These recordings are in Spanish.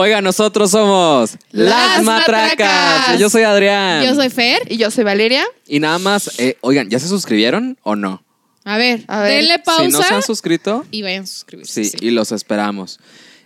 Oiga, nosotros somos Las Matracas. Yo soy Adrián. Yo soy Fer. Y yo soy Valeria. Y nada más, eh, oigan, ¿ya se suscribieron o no? A ver, A ver, denle Si pausa no se han suscrito, y vayan a suscribirse. sí, y los esperamos.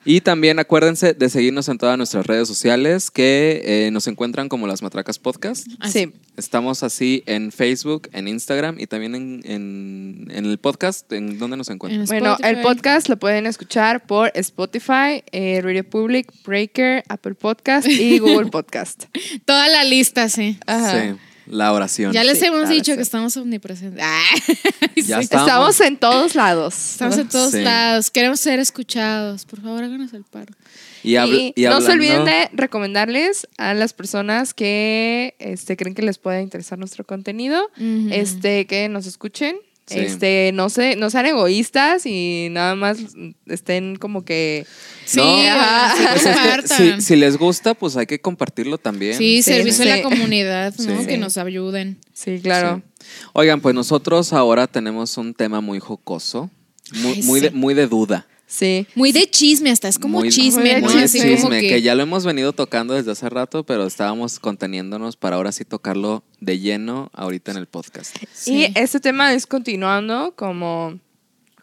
Y también acuérdense de seguirnos en todas nuestras redes sociales que eh, nos encuentran como Las Matracas Podcast. Sí. Estamos así en Facebook, en Instagram y también en, en- en el podcast. ¿En dónde nos encuentran? En Bueno, el podcast lo pueden escuchar por Spotify, eh, Radio Public, Breaker, Apple Podcast y Google Podcast. Toda la lista, sí. Ajá. Sí, la oración. Ya les Sí, hemos dicho que estamos omnipresentes. Ah, Ya sí. está. Estamos en todos lados. Estamos en todos Sí. lados. Queremos ser escuchados. Por favor, háganos el paro. Y, habl- Y, y no se olviden de recomendarles a las personas que este, creen que les pueda interesar nuestro contenido, este, que nos escuchen. Sí. Este, no se, no sean egoístas y nada más estén como que Sí, No, ajá, sí, Pues es que compartan. si, si les gusta, pues hay que compartirlo también. Sí, Sí, servicio sí. a la comunidad, ¿no? Sí. Que nos ayuden. sí, claro. Sí. Oigan, pues nosotros ahora tenemos un tema muy jocoso, muy, Ay, muy, sí. de, muy de duda. Sí. Muy de chisme, hasta es como muy, chisme, muy de ¿no? de Así chisme, como chisme, que, que... ya lo hemos venido tocando desde hace rato, pero estábamos conteniéndonos para ahora sí tocarlo de lleno ahorita en el podcast. Sí. Y este tema es continuando como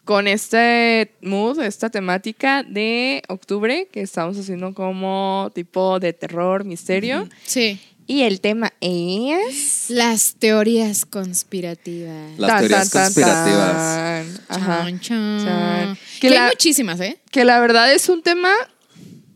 con este mood, esta temática de octubre que estamos haciendo como tipo de terror, misterio. Sí. Y el tema es... Las teorías conspirativas. Las Tan, teorías tan, conspirativas. tan. Ajá. Chan, chan. Chan. Que Que hay muchísimas, ¿eh? Que la verdad es un tema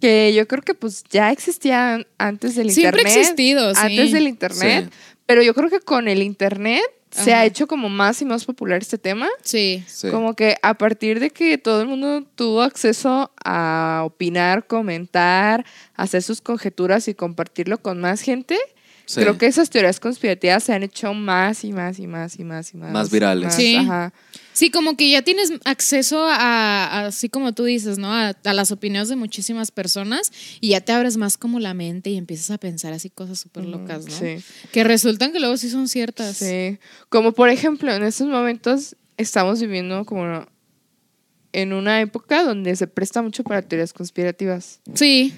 que yo creo que pues ya existía antes del Siempre internet. existido, sí. Antes del internet. Pero yo creo que con el internet se ha hecho como más y más popular este tema. Sí. Sí. Como que a partir de que todo el mundo tuvo acceso a opinar, comentar, hacer sus conjeturas y compartirlo con más gente, Sí. creo que esas teorías conspirativas se han hecho más y más y más y más y más. Más virales. Sí. Ajá. Sí, como que ya tienes acceso a, a- así como tú dices, ¿no? A, a las opiniones de muchísimas personas y ya te abres más como la mente y empiezas a pensar así cosas súper locas, ¿no? Sí. Que resultan que luego sí son ciertas. Sí. Como por ejemplo, en estos momentos estamos viviendo como en una época donde se presta mucho para teorías conspirativas. Sí.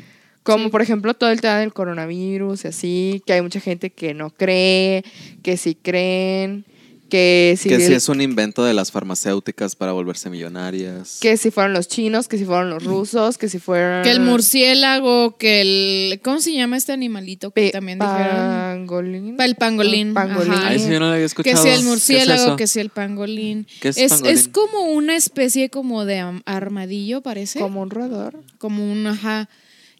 Como Sí. por ejemplo todo el tema del coronavirus y así, que hay mucha gente que no cree, que sí creen, que sí, que si es un invento de las farmacéuticas para volverse millonarias. que si fueron los chinos, que si fueron los rusos, que si fueron... Que el murciélago, que el... ¿Cómo se llama este animalito que Pe- también dijeron? Pangolín. Pa- El pangolín. Pangolín. ajá. Ay, sí, yo no lo había Que escuchado. sea el ¿Qué es murciélago, que sea el pangolín. ¿Qué es es, pangolín? es como una especie como de armadillo, parece. Como un roedor. Como un, ajá.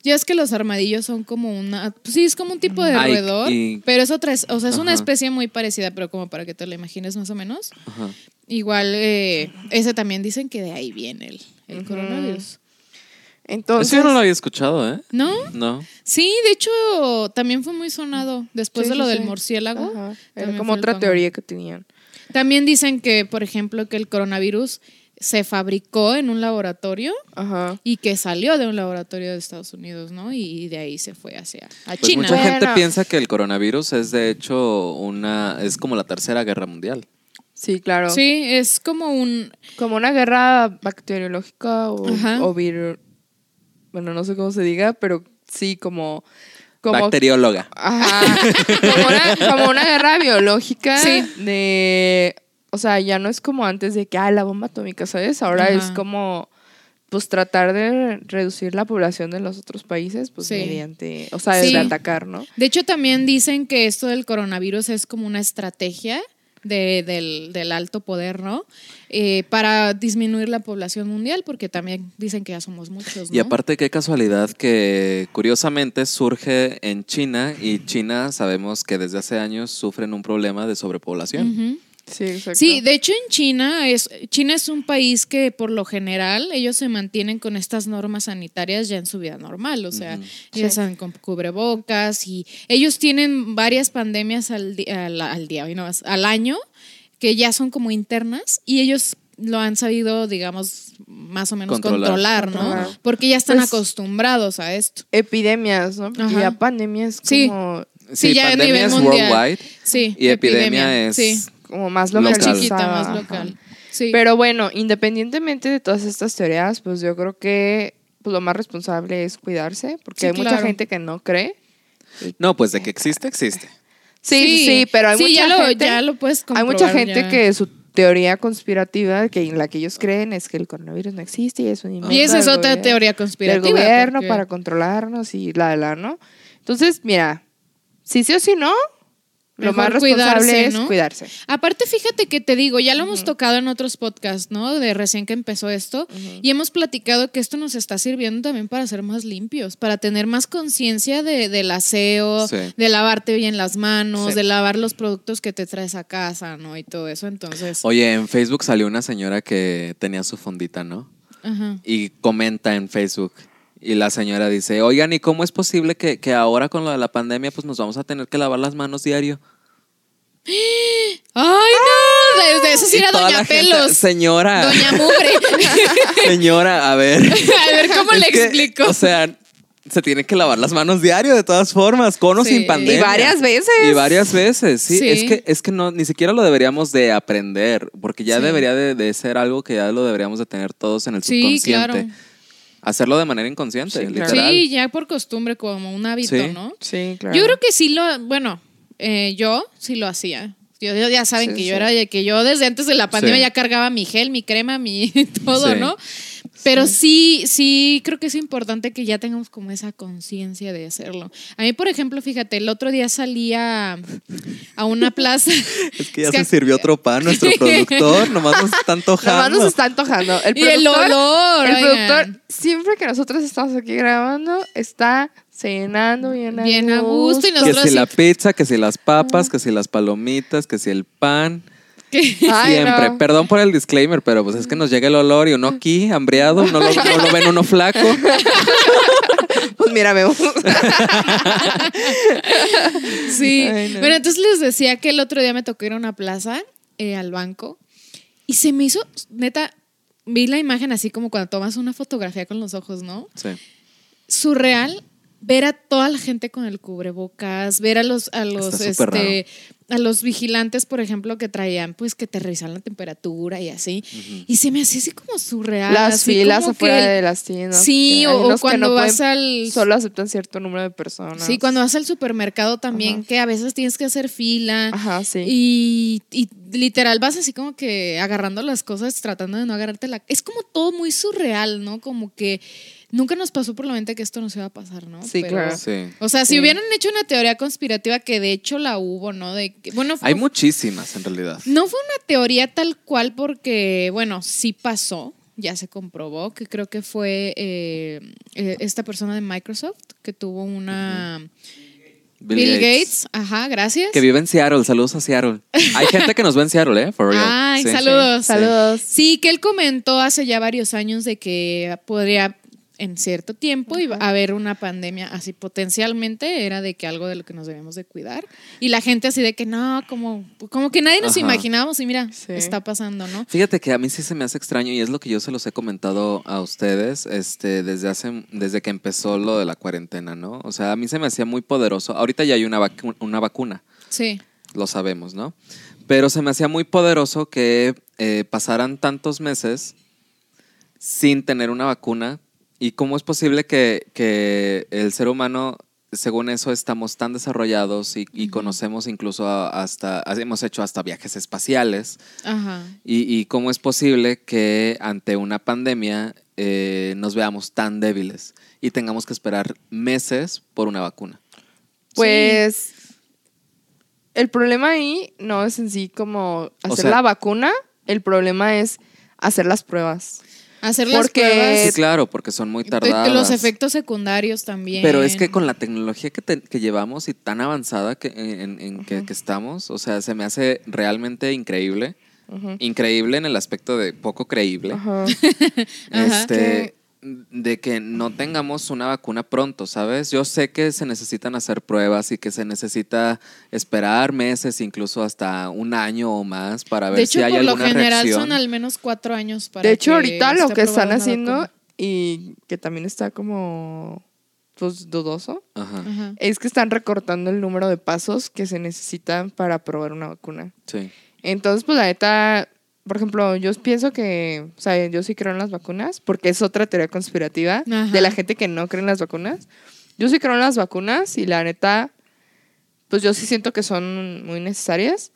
Ya es que los armadillos son como una. pues sí, es como un tipo de Ay, roedor. y- pero es otra. O sea, es una especie muy parecida, pero como para que te la imagines más o menos. Ajá. Igual, eh, ese también dicen que de ahí viene el, coronavirus. Entonces, Eso yo no lo había escuchado, ¿eh? ¿No? No. Sí, de hecho, también fue muy sonado después Sí, de lo sí, del sí. murciélago. Ajá. Era como otra teoría que tenían. También dicen que, por ejemplo, que el coronavirus se fabricó en un laboratorio Ajá. y que salió de un laboratorio de Estados Unidos, ¿no? Y de ahí se fue hacia a Pues China. mucha gente piensa que el coronavirus es de hecho una es como la tercera guerra mundial. Sí, claro. Sí, es como un... Como una guerra bacteriológica o, o vir- Bueno, no sé cómo se diga, pero sí, como. como Bacterióloga. Ajá. como, una, como una guerra biológica Sí. de. O sea, ya no es como antes de que, ah, la bomba atómica, ¿sabes? Ahora Ajá. es como. Pues tratar de reducir la población de los otros países, pues Sí. mediante. O sea, Sí. de atacar, ¿no? De hecho, también dicen que esto del coronavirus es como una estrategia de- del, del alto poder, ¿no? Eh, para disminuir la población mundial, porque también dicen que ya somos muchos, ¿no? Y aparte qué casualidad que curiosamente surge en China y China sabemos que desde hace años sufren un problema de sobrepoblación. Sí, exacto. Sí, de hecho en China es China es un país que por lo general ellos se mantienen con estas normas sanitarias ya en su vida normal, o sea, ellos Sí. andan con cubrebocas y ellos tienen varias pandemias al, di- al, al día, no al año que ya son como internas y ellos lo han sabido, digamos, más o menos Controlar. controlar, ¿no? Controlar. Porque ya están Pues- acostumbrados a esto. Epidemias, ¿no? Porque Ajá. ya pandemias Sí. como, Sí, ya a pandemia nivel es mundial. worldwide Sí. y epidemia, es Sí. Como más Local. Más localizada. chiquita, más local. Sí. Pero bueno, independientemente de todas estas teorías, pues yo creo que pues lo más responsable es cuidarse, porque Sí, hay mucha gente que no cree. No, pues de que existe, existe. Sí, sí, sí, pero hay sí, mucha ya lo, gente, ya lo puedes hay mucha gente ya. que su teoría conspirativa, que en la que ellos creen es que el coronavirus no existe y es un invento Y esa es del otra gobierno- teoría del conspirativa. gobierno porque- para controlarnos y la de la, ¿no? Entonces, mira, si sí o si no, lo más responsable cuidarse, es cuidarse. Aparte, fíjate que te digo, ya lo hemos tocado en otros podcasts, ¿no? De recién que empezó esto. Y hemos platicado que esto nos está sirviendo también para ser más limpios, para tener más conciencia de, del aseo, Sí. de lavarte bien las manos, Sí. de lavar los productos que te traes a casa, ¿no? Y todo eso. Entonces, Oye, en Facebook salió una señora que tenía su fondita, ¿no? ajá. Y comenta en Facebook. Y la señora dice, oigan, ¿y cómo es posible que, que ahora con lo de la pandemia pues nos vamos a tener que lavar las manos diario? ¡Ay, no! De, de eso sí era Doña gente, Pelos. señora, Doña Mugre. señora, a ver. a ver, ¿cómo Es le que, explico? O sea, se tiene que lavar las manos diario de todas formas, con o Sí. sin pandemia. Y varias veces. Y varias veces, sí. Sí. Es que, es que no, ni siquiera lo deberíamos de aprender, porque ya Sí. debería de, de ser algo que ya lo deberíamos de tener todos en el Sí, subconsciente. claro. Hacerlo de manera inconsciente, Sí, claro. literal. Sí, ya por costumbre, como un hábito, Sí. ¿no? Sí, claro. Yo creo que sí lo, bueno, eh, yo sí lo hacía. Yo, ya saben Sí, que sí. yo era de que yo desde antes de la pandemia Sí. ya cargaba mi gel, mi crema, mi todo, Sí. ¿no? Pero sí, sí, creo que es importante que ya tengamos como esa conciencia de hacerlo. A mí, por ejemplo, fíjate, el otro día salí a, a una plaza. Es que ya Es que- se sirvió otro pan nuestro productor, nomás nos está Nomás antojando. nos está antojando. El y el productor, olor. el oigan. productor, siempre que nosotros estamos aquí grabando, está cenando bien a Bien a gusto y Que nosotros si la pizza, que si las papas, que si las palomitas, que si el pan. Ay, Siempre. no. Perdón por el disclaimer, pero pues es que nos llega el olor y uno aquí, hambriado, no lo, no lo ven uno flaco. Pues mira, me Sí. Ay, no. Bueno, entonces les decía que el otro día me tocó ir a una plaza, eh, al banco, y se me hizo, neta, vi la imagen así como cuando tomas una fotografía con los ojos, ¿no? Sí. Surreal ver a toda la gente con el cubrebocas, ver a los, a los, este, a los vigilantes, por ejemplo, que traían, pues, que te revisaban la temperatura y así. Y se me hacía así como surreal. Las así filas como afuera que- de las tiendas. Sí, o, cuando no vas pueden- al... Solo aceptan cierto número de personas. Sí, cuando vas al supermercado también, Ajá. que a veces tienes que hacer fila. Ajá, sí. Y, y literal vas así como que agarrando las cosas, tratando de no agarrarte la... Es como todo muy surreal, ¿no? Como que nunca nos pasó por la mente que esto nos iba a pasar, ¿no? Sí, claro. Sí. O sea, si Sí. hubieran hecho una teoría conspirativa, que de hecho la hubo, ¿no? De que- bueno, Hay muchísimas en realidad. no fue una teoría tal cual porque, bueno, sí pasó, ya se comprobó, que creo que fue eh, eh, esta persona de Microsoft que tuvo una... Bill, Gates. ajá, gracias. Que vive en Seattle. Saludos a Seattle. Hay gente que nos ve en Seattle, ¿eh? For real. Ay, Sí. saludos. Saludos. Sí, que él comentó hace ya varios años de que podría en cierto tiempo iba a haber una pandemia así potencialmente era de que algo de lo que nos debemos de cuidar y la gente así de que no como como que nadie nos Ajá. imaginábamos y mira Sí. está pasando no Fíjate que a mí sí se me hace extraño y es lo que yo se los he comentado a ustedes este, desde, hace, desde que empezó lo de la cuarentena, ¿no? O sea, a mí se me hacía muy poderoso. Ahorita ya hay una, vacu- una vacuna, sí lo sabemos, ¿no? Pero se me hacía muy poderoso que eh, pasaran tantos meses sin tener una vacuna. ¿Y cómo es posible que, que el ser humano, según eso, estamos tan desarrollados y, y conocemos incluso hasta, hemos hecho hasta viajes espaciales? ajá ¿Y, y cómo es posible que ante una pandemia eh, nos veamos tan débiles y tengamos que esperar meses por una vacuna? Pues el problema ahí no es en sí como hacer sea- la vacuna, el problema es hacer las pruebas. Hacer las Porque- Sí, claro, porque son muy tardadas. los efectos secundarios también Pero es que con la tecnología que, te- que llevamos y tan avanzada que, en, en que, que estamos, o sea, se me hace realmente increíble. Increíble en el aspecto de poco creíble. Ajá. Ajá. este, de que no tengamos una vacuna pronto, ¿sabes? Yo sé que se necesitan hacer pruebas y que se necesita esperar meses, incluso hasta un año o más para ver de hecho si hay por lo alguna general reacción. son al menos cuatro años para De hecho, que ahorita lo que están haciendo vacuna. y que también está como pues dudoso Ajá, Ajá. es que están recortando el número de pasos que se necesitan para probar una vacuna. sí. Entonces, pues la neta, por ejemplo, yo pienso que, o sea, yo sí creo en las vacunas, porque es otra teoría conspirativa Ajá. de la gente que no cree en las vacunas. Yo sí creo en las vacunas y la neta, pues yo sí siento que son muy necesarias.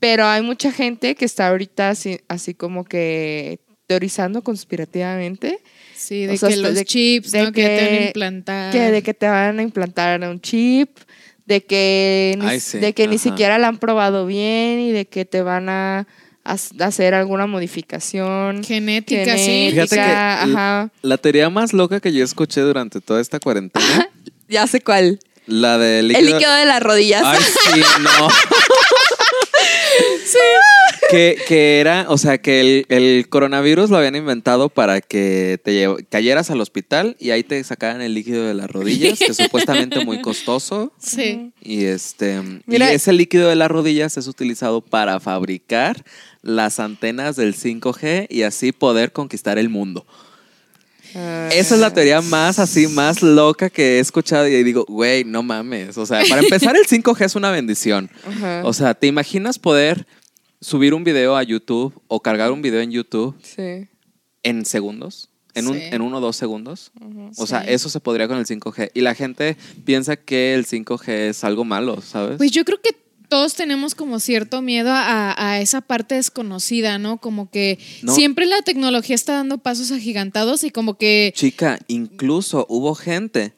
Pero hay mucha gente que está ahorita así, así como que teorizando conspirativamente Sí, O de sea, que los de- chips, de ¿no? Que, te van a que- implantar. que de que te van a implantar un chip, de que ni, Ay, sí, de que ni siquiera la han probado bien y de que te van a, hacer alguna modificación Genética, sí. genética, Fíjate que ajá. La teoría más loca que yo escuché durante toda esta cuarentena, Ya sé cuál. la de El líquido de las rodillas. Ay, sí, no. Que, que era, o sea, que el, el coronavirus lo habían inventado para que te llev- cayeras al hospital y ahí te sacaran el líquido de las rodillas, que es supuestamente muy costoso. Sí. Y este Mira- y ese líquido de las rodillas es utilizado para fabricar las antenas del 5G y así poder conquistar el mundo. Ah, Esa es la teoría más así, más loca que he escuchado y digo, güey, no mames. O sea, para empezar, el 5G es una bendición. O sea, ¿te imaginas poder subir un video a YouTube o cargar un video en YouTube sí. en segundos? En, un, en uno o dos segundos. O sea, eso se podría con el 5G. Y la gente piensa que el 5G es algo malo, ¿sabes? Pues yo creo que todos tenemos como cierto miedo a, a esa parte desconocida, ¿no? Como que No. siempre la tecnología está dando pasos agigantados y como que... Chica, incluso hubo gente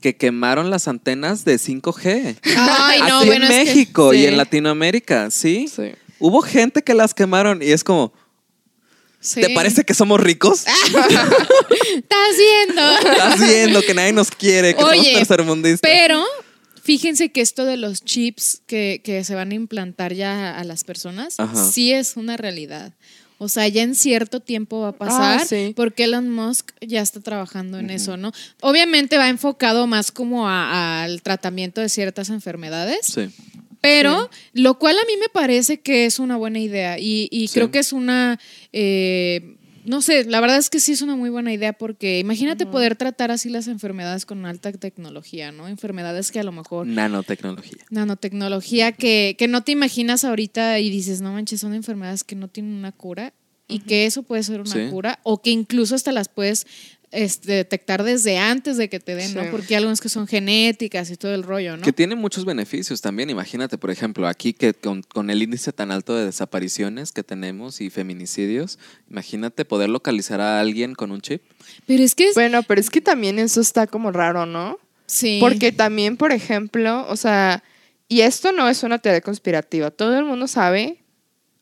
que quemaron las antenas de 5G. Ay, no, Así bueno, en es que- México y en Latinoamérica, ¿sí? Sí. Hubo gente que las quemaron y es como, sí. ¿te parece que somos ricos? Estás viendo. Estás viendo que nadie nos quiere, que somos Oye, tercermundistas. Pero fíjense que esto de los chips que, que se van a implantar ya a las personas, Ajá. sí es una realidad. O sea, ya en cierto tiempo va a pasar Ah, sí. porque Elon Musk ya está trabajando en eso, ¿no? Obviamente va enfocado más como a- al tratamiento de ciertas enfermedades, Sí. Pero lo cual a mí me parece que es una buena idea y, y Sí. creo que es una, eh, no sé, la verdad es que sí es una muy buena idea porque imagínate poder tratar así las enfermedades con alta tecnología, ¿no? Enfermedades que a lo mejor... Nanotecnología. Nanotecnología que, que no te imaginas ahorita y dices, no manches, son enfermedades que no tienen una cura y que eso puede ser una Sí. cura o que incluso hasta las puedes este, detectar desde antes de que te den, ¿no? Sí. Porque hay algunas que son genéticas y todo el rollo, ¿no? Que tiene muchos beneficios también. Imagínate, por ejemplo, aquí que con, con el índice tan alto de desapariciones que tenemos y feminicidios, imagínate poder localizar a alguien con un chip. Pero es que es- Bueno, pero es que también eso está como raro, ¿no? sí. Porque también, por ejemplo, o sea, y esto no es una teoría conspirativa, todo el mundo sabe,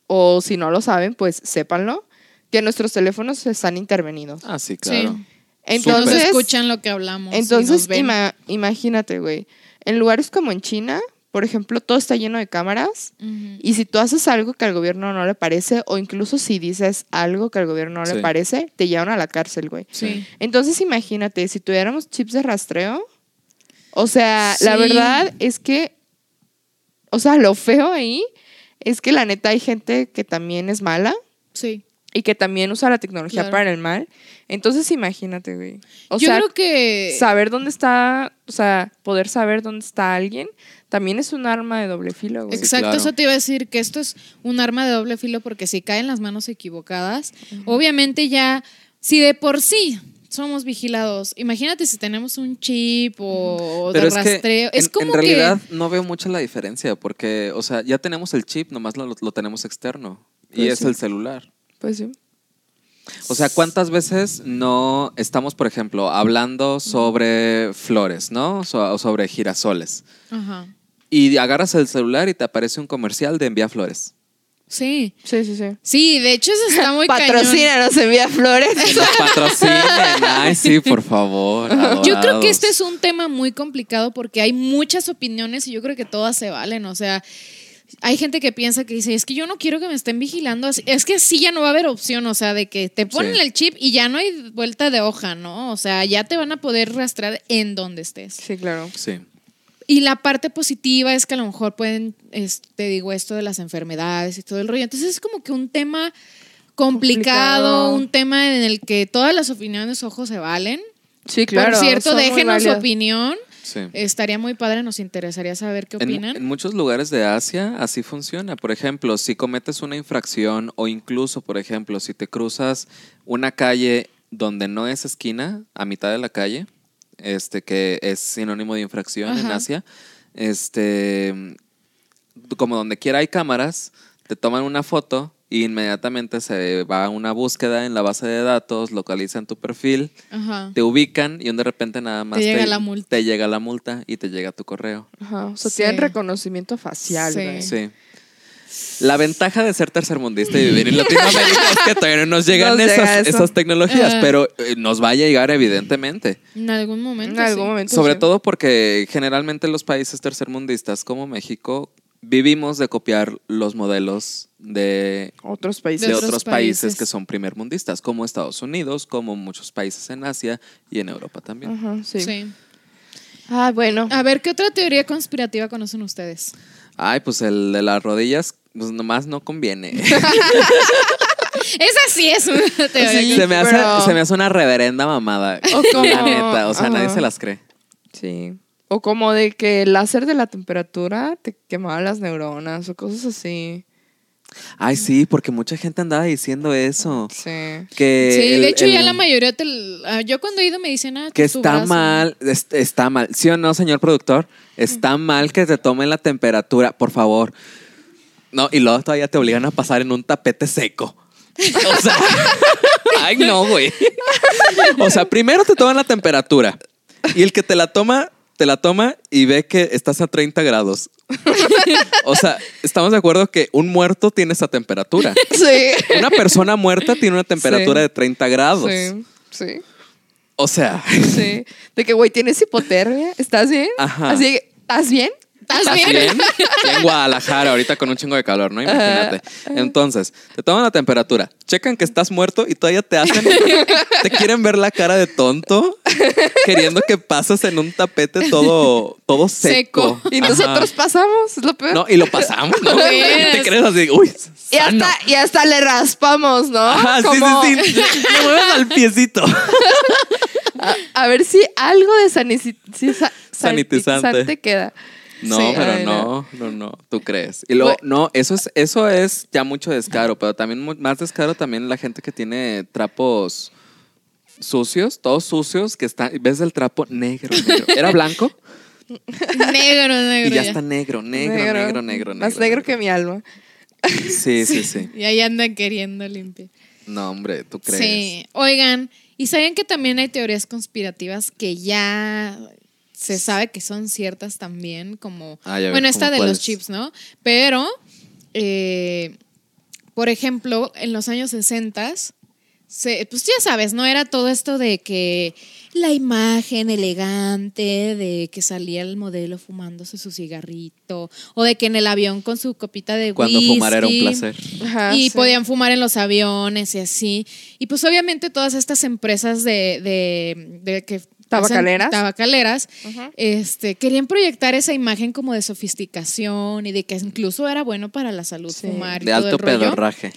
o si no lo saben, pues sépanlo, que nuestros teléfonos están intervenidos. Ah, sí, Sí. claro. Nos Entonces, escuchan lo que hablamos. y entonces nos ven. ima- imagínate, güey, en lugares como en China, por ejemplo, todo está lleno de cámaras. Y si tú haces algo que al gobierno no le parece, o incluso si dices algo que al gobierno no Sí. le parece, te llevan a la cárcel, güey. Sí. Entonces imagínate, si tuviéramos chips de rastreo, o sea, la verdad es que, o sea, lo feo ahí es que la neta hay gente que también es mala Sí. Y que también usa la tecnología Claro. para el mal. Entonces imagínate, güey. O Yo sea, creo que... saber dónde está, o sea, poder saber dónde está alguien, también es un arma de doble filo, güey. Exacto, claro. eso te iba a decir que esto es un arma de doble filo porque si cae en las manos equivocadas, obviamente ya, si de por sí somos vigilados, imagínate si tenemos un chip o Pero de es que rastreo, es en, como en que realidad no veo mucha la diferencia porque, o sea, ya tenemos el chip, nomás lo, lo tenemos externo. y Pues es sí. el celular. Pues sí. O sea, ¿cuántas veces no estamos, por ejemplo, hablando sobre flores, ¿no? O sobre girasoles. Ajá. Y agarras el celular y te aparece un comercial de envía flores. Sí. Sí, sí, sí. Sí, de hecho eso está muy cañón. Patrocínanos, envía flores. Nos patrocinen. Ay, sí, por favor. Yo creo que este es un tema muy complicado porque hay muchas opiniones y yo creo que todas se valen. O sea, hay gente que piensa que dice, es que yo no quiero que me estén vigilando. así". Es que así ya no va a haber opción, o sea, de que te ponen Sí. el chip y ya no hay vuelta de hoja, ¿no? O sea, ya te van a poder rastrear en donde estés. Sí, claro. Sí. Y la parte positiva es que a lo mejor pueden, es- te digo, esto de las enfermedades y todo el rollo. Entonces es como que un tema complicado, Complicado. un tema en el que todas las opiniones, ojos se valen. Sí, claro. Por cierto, déjenos su opinión. Sí. Estaría muy padre, nos interesaría saber qué opinan. en muchos lugares de Asia así funciona. Por ejemplo, si cometes una infracción o incluso, por ejemplo, si te cruzas una calle donde no es esquina, a mitad de la calle, este que es sinónimo de infracción en. Asia, este como donde quiera hay cámaras, te toman una foto y inmediatamente se va a una búsqueda en la base de datos, localizan tu perfil, Ajá. te ubican y de repente nada más llega la multa. te llega la multa y te llega tu correo. Ajá, o sea, Sí. tienen reconocimiento facial, Sí. Sí. La ventaja de ser tercermundista y vivir en Latinoamérica es que todavía no nos llegan Nos esas, esas tecnologías, pero eh, nos va a llegar evidentemente. En algún momento. En algún sí. momento. Sobre sí. todo porque generalmente los países tercermundistas como México vivimos de copiar los modelos de, Otros países. De otros, otros países. países. que son primermundistas, como Estados Unidos, como muchos países en Asia y en Europa también. Ajá, sí. Sí. Ah, bueno. A ver, ¿qué otra teoría conspirativa conocen ustedes? Ay, pues el de las rodillas, pues nomás no conviene. Esa sí es una teoría. Sí, se, me hace, pero- se me hace una reverenda mamada. O como- La neta, o sea, nadie se las cree. Sí. O como de que el láser de la temperatura te quemaba las neuronas o cosas así. Ay, sí, porque mucha gente andaba diciendo eso. Sí. Que Sí, el- de hecho ya la mayoría, te, ah, yo cuando he ido me dicen, ah, Que está brazo. mal, es- está mal. ¿Sí o no, señor productor? Está mal que te tomen la temperatura, por favor. No, y luego todavía te obligan a pasar en un tapete seco. O sea, ay no, güey. O sea, primero te toman la temperatura y el que te la toma, te la toma y ve que estás a 30 grados. O sea, estamos de acuerdo que un muerto tiene esa temperatura. Sí. Una persona muerta tiene una temperatura Sí. de 30 grados. Sí. Sí. O sea, Sí. De que, güey, tienes hipotermia. ¿Estás bien? Ajá. Así que, ¿estás bien? ¿Estás ¿Estás bien? en Guadalajara, ahorita con un chingo de calor, ¿no? Imagínate. Entonces, te toman la temperatura, checan que estás muerto y todavía te hacen. te quieren ver la cara de tonto, queriendo que pases en un tapete todo, todo seco. Seco. Y Ajá. nosotros pasamos, es lo peor. No, y lo pasamos, ¿no? Y te crees así, uy, y, sano. hasta, y hasta le raspamos, ¿no? Ajá, Como, sí, sí, sí. Le mueves al piecito. A, a ver si algo de Sanitizante. sanitizante queda. No, Sí, pero no, no, no, tú crees. Y luego, Bueno. no, eso es, eso es ya mucho descaro, pero también más descaro también la gente que tiene trapos sucios, todos sucios, que están, ves el trapo negro, negro. Era blanco Negro, negro. y ya está negro, negro, negro, negro, negro. Más negro que mi alma. Sí, sí, sí. Y ahí andan queriendo limpiar. No, hombre, tú crees. Sí. Oigan, ¿y saben que también hay teorías conspirativas que ya se sabe que son ciertas también? Como, Ay, a ver, bueno, esta ¿cómo de los chips, ¿no? Pero, eh, por ejemplo, en los años 60, se, pues ya sabes, ¿no? Era todo esto de que la imagen elegante, de que salía el modelo fumándose su cigarrito, o de que en el avión con su copita de Cuando fumar era un placer. Ajá, y sí. podían fumar en los aviones y así. Y pues obviamente todas estas empresas de, de, de que Tabacaleras. tabacaleras este, querían proyectar esa imagen como de sofisticación y de que incluso era bueno para la salud Sí. fumar y De todo alto el rollo. pedorraje.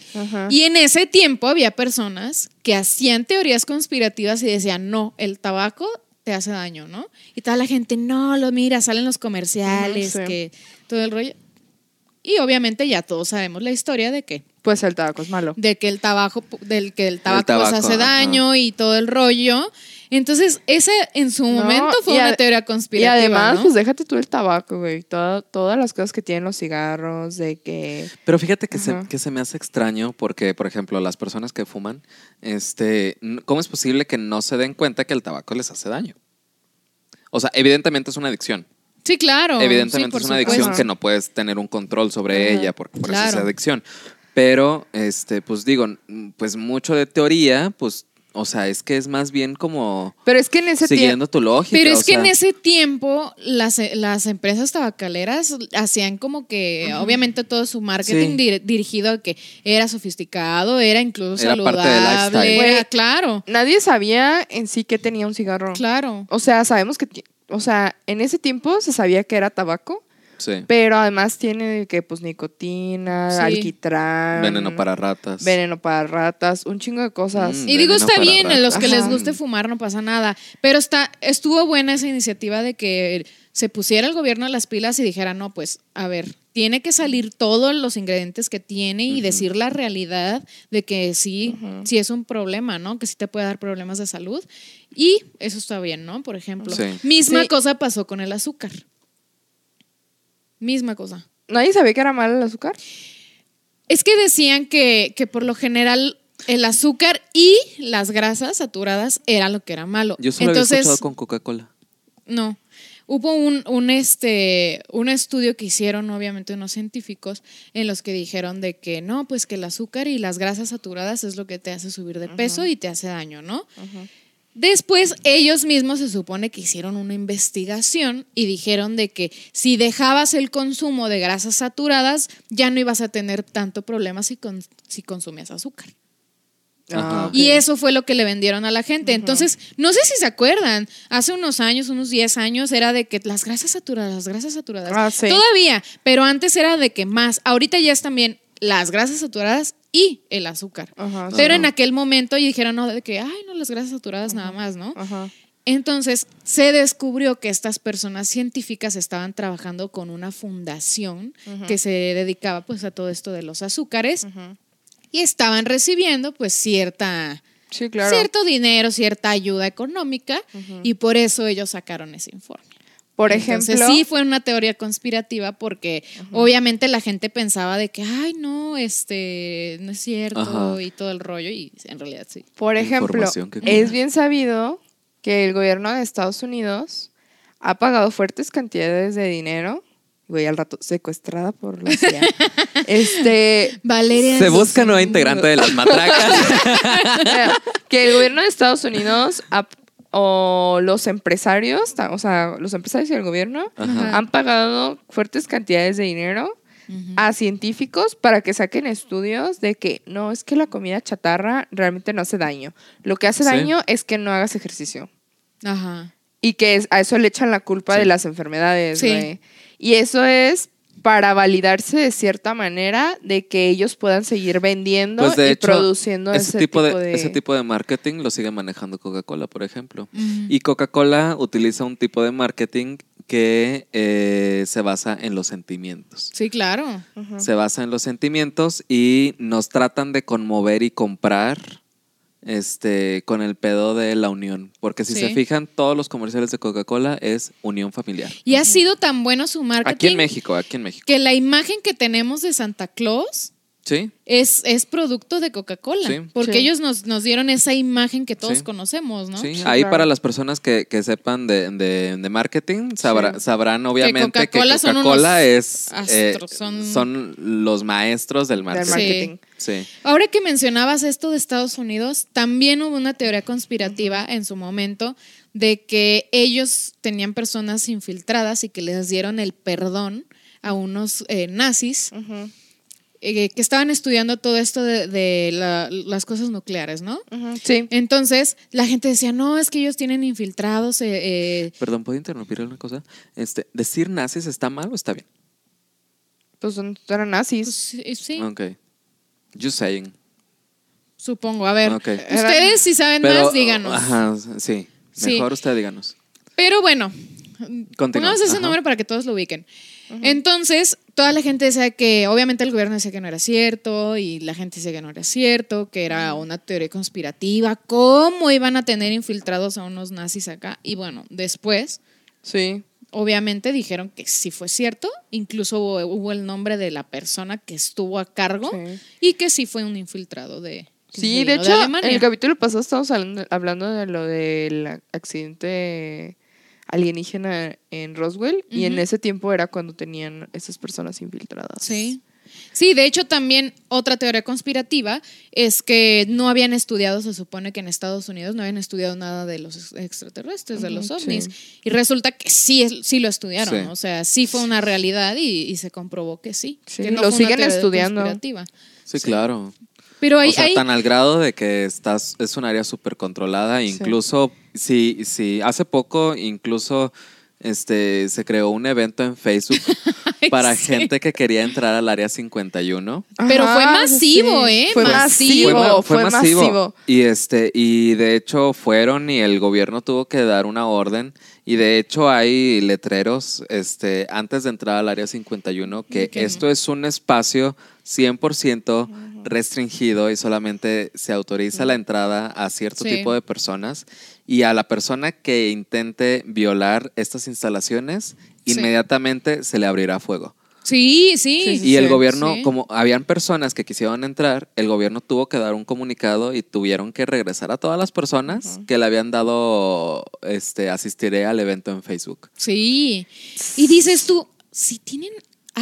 Y en ese tiempo había personas que hacían teorías conspirativas y decían, no, el tabaco te hace daño, ¿no? Y toda la gente, no, lo mira, salen los comerciales, que todo el rollo. Y obviamente ya todos sabemos la historia de que Pues el tabaco es malo. de que el tabaco, del que el tabaco, tabaco, pues, hace ajá. daño y todo el rollo. Entonces, ese en su No, momento fue y una teoría Y conspirativa. además, ¿no? pues déjate tú el tabaco, güey. Todo- todas las cosas que tienen los cigarros, de que. Pero fíjate que se, que se me hace extraño porque, por ejemplo, las personas que fuman, este, ¿cómo es posible que no se den cuenta que el tabaco les hace daño? O sea, evidentemente es una adicción. sí, claro. evidentemente sí, es una supuesto. adicción que no puedes tener un control sobre Ajá. ella porque por eso Claro. es adicción. Pero, este, pues digo, pues mucho de teoría, pues, o sea, es que es más bien como Pero es que en ese tiempo. siguiendo tu lógica. Pero o es que en ese tiempo las, las empresas tabacaleras hacían como que, obviamente, todo su marketing Sí. dir- dirigido a que era sofisticado, era incluso Era parte del saludable. lifestyle. era- Güey. claro, Nadie sabía en sí que tenía un cigarro. claro. O sea, sabemos que. O sea, en ese tiempo se sabía que era tabaco, Sí. Pero además tiene que pues nicotina, Sí. alquitrán, Veneno para ratas. veneno para ratas, un chingo de cosas. Mm. Y digo, está bien, en los que les guste fumar no pasa nada, pero está, estuvo buena esa iniciativa de que se pusiera el gobierno a las pilas y dijera, no, pues, a ver, tiene que salir todos los ingredientes que tiene y decir la realidad de que sí, sí es un problema, ¿no? Que sí te puede dar problemas de salud. Y eso está bien, ¿no? Por ejemplo. Sí. Misma Sí. cosa pasó con el azúcar. Misma cosa. ¿Nadie sabía que era malo el azúcar? Es que decían que, que por lo general el azúcar y las grasas saturadas era lo que era malo. Yo solo Entonces, había escuchado con Coca-Cola. no. Hubo un, un, este, un estudio que hicieron, obviamente, unos científicos, en los que dijeron de que no, pues que el azúcar y las grasas saturadas es lo que te hace subir de peso y te hace daño, ¿no? Después ellos mismos se supone que hicieron una investigación y dijeron de que si dejabas el consumo de grasas saturadas ya no ibas a tener tanto problema si, con- si consumías azúcar. Ok. Y eso fue lo que le vendieron a la gente. Entonces, no sé si se acuerdan, hace unos años, unos 10 años, era de que las grasas saturadas, las grasas saturadas. Ah, sí. Todavía, pero antes era de que más. Ahorita ya es también las grasas saturadas y el azúcar. Ajá. Pero en aquel momento y dijeron, no, de que, ay, no, las grasas saturadas nada más, ¿no? Ajá. Entonces se descubrió que estas personas científicas estaban trabajando con una fundación que se dedicaba pues a todo esto de los azúcares y estaban recibiendo pues cierta, Sí, claro. cierto dinero, cierta ayuda económica y por eso ellos sacaron ese informe. Por Entonces, sí fue una teoría conspirativa porque obviamente la gente pensaba de que, ay, no, este, no es cierto Ajá. y todo el rollo y en realidad sí. por ejemplo, es bien sabido que el gobierno de Estados Unidos ha pagado fuertes cantidades de dinero. Voy al rato secuestrada por la CIA. este, Valeria. Se busca nueva integrante de las matracas. que el gobierno de Estados Unidos ha- o los empresarios, o sea, los empresarios y el gobierno Ajá. han pagado fuertes cantidades de dinero a científicos para que saquen estudios de que no es que la comida chatarra realmente no hace daño. Lo que hace Sí. daño es que no hagas ejercicio. Ajá. Y que es- a eso le echan la culpa Sí. de las enfermedades, Sí. Y eso es para validarse de cierta manera de que ellos puedan seguir vendiendo Pues de y hecho, produciendo ese, tipo, de, ese tipo de marketing lo sigue manejando Coca-Cola, por ejemplo. Y Coca-Cola utiliza un tipo de marketing que eh, se basa en los sentimientos. Sí, claro. Se basa en los sentimientos y nos tratan de conmover y comprar este con el pedo de la unión. Porque si Sí. se fijan, todos los comerciales de Coca-Cola es unión familiar. Y ha sido tan bueno su marketing Aquí en México, aquí en México. que la imagen que tenemos de Santa Claus ¿Sí? es, es producto de Coca-Cola. Sí. Porque Sí. ellos nos, nos dieron esa imagen que todos Sí. conocemos, ¿no? Sí, ahí claro. para las personas que, que sepan de, de- de marketing, sabrá- Sí. sabrán obviamente que Coca-Cola es eh, son- son... los maestros del del marketing. Sí. Ahora que mencionabas esto de Estados Unidos, también hubo una teoría conspirativa en su momento de que ellos tenían personas infiltradas y que les dieron el perdón a unos eh, nazis eh, que estaban estudiando todo esto de, de la- las cosas nucleares, ¿no? Sí. Entonces la gente decía, no, es que ellos tienen infiltrados. eh, eh". Perdón, ¿puedo interrumpir una cosa? Este, ¿Decir nazis está mal o está bien? Pues son- eran nazis. Pues, sí, sí, Ok. Just saying. supongo. A ver, Ok. ustedes si saben Pero, más, díganos. Ajá, sí. Sí. Mejor usted díganos. Pero bueno, Continúa. pongamos ese Ajá. nombre para que todos lo ubiquen. Entonces, toda la gente decía que, obviamente el gobierno decía que no era cierto y la gente decía que no era cierto, que era una teoría conspirativa, cómo iban a tener infiltrados a unos nazis acá. Y bueno, después, Sí. obviamente dijeron que sí fue cierto, incluso hubo, hubo el nombre de la persona que estuvo a cargo Sí. y que sí fue un infiltrado de... Sí, de hecho, en el capítulo pasado estábamos hablando de lo del accidente alienígena en Roswell y en ese tiempo era cuando tenían esas personas infiltradas. Sí. Sí, de hecho también otra teoría conspirativa es que no habían estudiado, se supone que en Estados Unidos no habían estudiado nada de los extraterrestres, de los ovnis. sí. Y resulta que sí, sí lo estudiaron, Sí. o sea, sí fue una realidad y, y se comprobó que sí. Sí, que no lo siguen estudiando. conspirativa. Sí, claro. Pero hay, o sea, hay- tan al grado de que estás, es un área súper controlada. Incluso, si, si hace poco, incluso este, se creó un evento en Facebook para sí. gente que quería entrar al área 51. Pero fue masivo, ¿eh? Fue Masivo. masivo, Fue fue, ma- fue masivo. Y este, y de hecho fueron y el gobierno tuvo que dar una orden. Y de hecho hay letreros este, antes de entrar al área 51 que esto es un espacio 100% restringido y solamente se autoriza la entrada a cierto Sí. tipo de personas. Y a la persona que intente violar estas instalaciones, Sí. inmediatamente se le abrirá fuego. Sí, sí. Sí, sí, Y el sí. gobierno, Sí. como habían personas que quisieron entrar, el gobierno tuvo que dar un comunicado y tuvieron que regresar a todas las personas que le habían dado, este, asistiré al evento en Facebook. Sí. Y dices tú, si tienen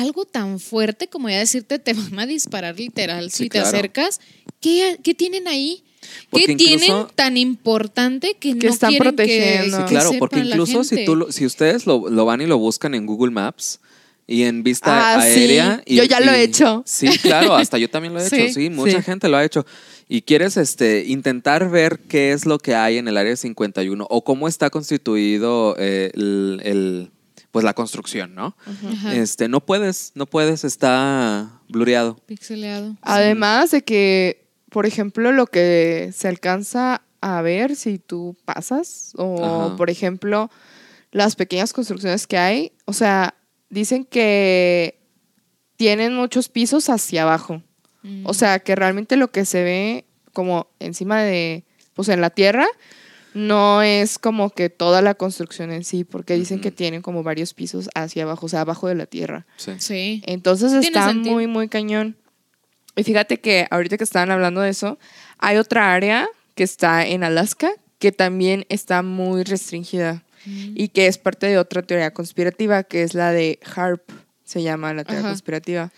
algo tan fuerte como ya decirte te van a disparar literal Sí, si te claro. acercas, ¿qué, qué tienen ahí? Porque ¿Qué tienen tan importante que, Que no están quieren que- protegiendo. que Sí, Claro, sepa porque incluso si, tú, lo- si ustedes lo, lo van y lo buscan en Google Maps y en vista Ah, sí. aérea. y- Yo ya lo he hecho. Sí, claro, hasta yo también lo he hecho. Sí. Sí, mucha Sí. gente lo ha hecho. Y quieres este, intentar ver qué es lo que hay en el área 51 o cómo está constituido eh, el, el- pues la construcción, ¿no? Ajá. Este, no puedes, no puedes, está blureado. Pixeleado. Además de que, por ejemplo, lo que se alcanza a ver si tú pasas, o Ajá. por ejemplo, las pequeñas construcciones que hay, o sea, dicen que tienen muchos pisos hacia abajo. Mm. O sea, que realmente lo que se ve como encima de, pues en la tierra, no es como que toda la construcción en sí, porque dicen que tienen como varios pisos hacia abajo, o sea, abajo de la tierra. Sí. Sí. Entonces está sentido. muy, muy cañón. Y fíjate que ahorita que estaban hablando de eso, hay otra área que está en Alaska que también está muy restringida Mm. y que es parte de otra teoría conspirativa, que es la de HARP, se llama la teoría Ajá. conspirativa.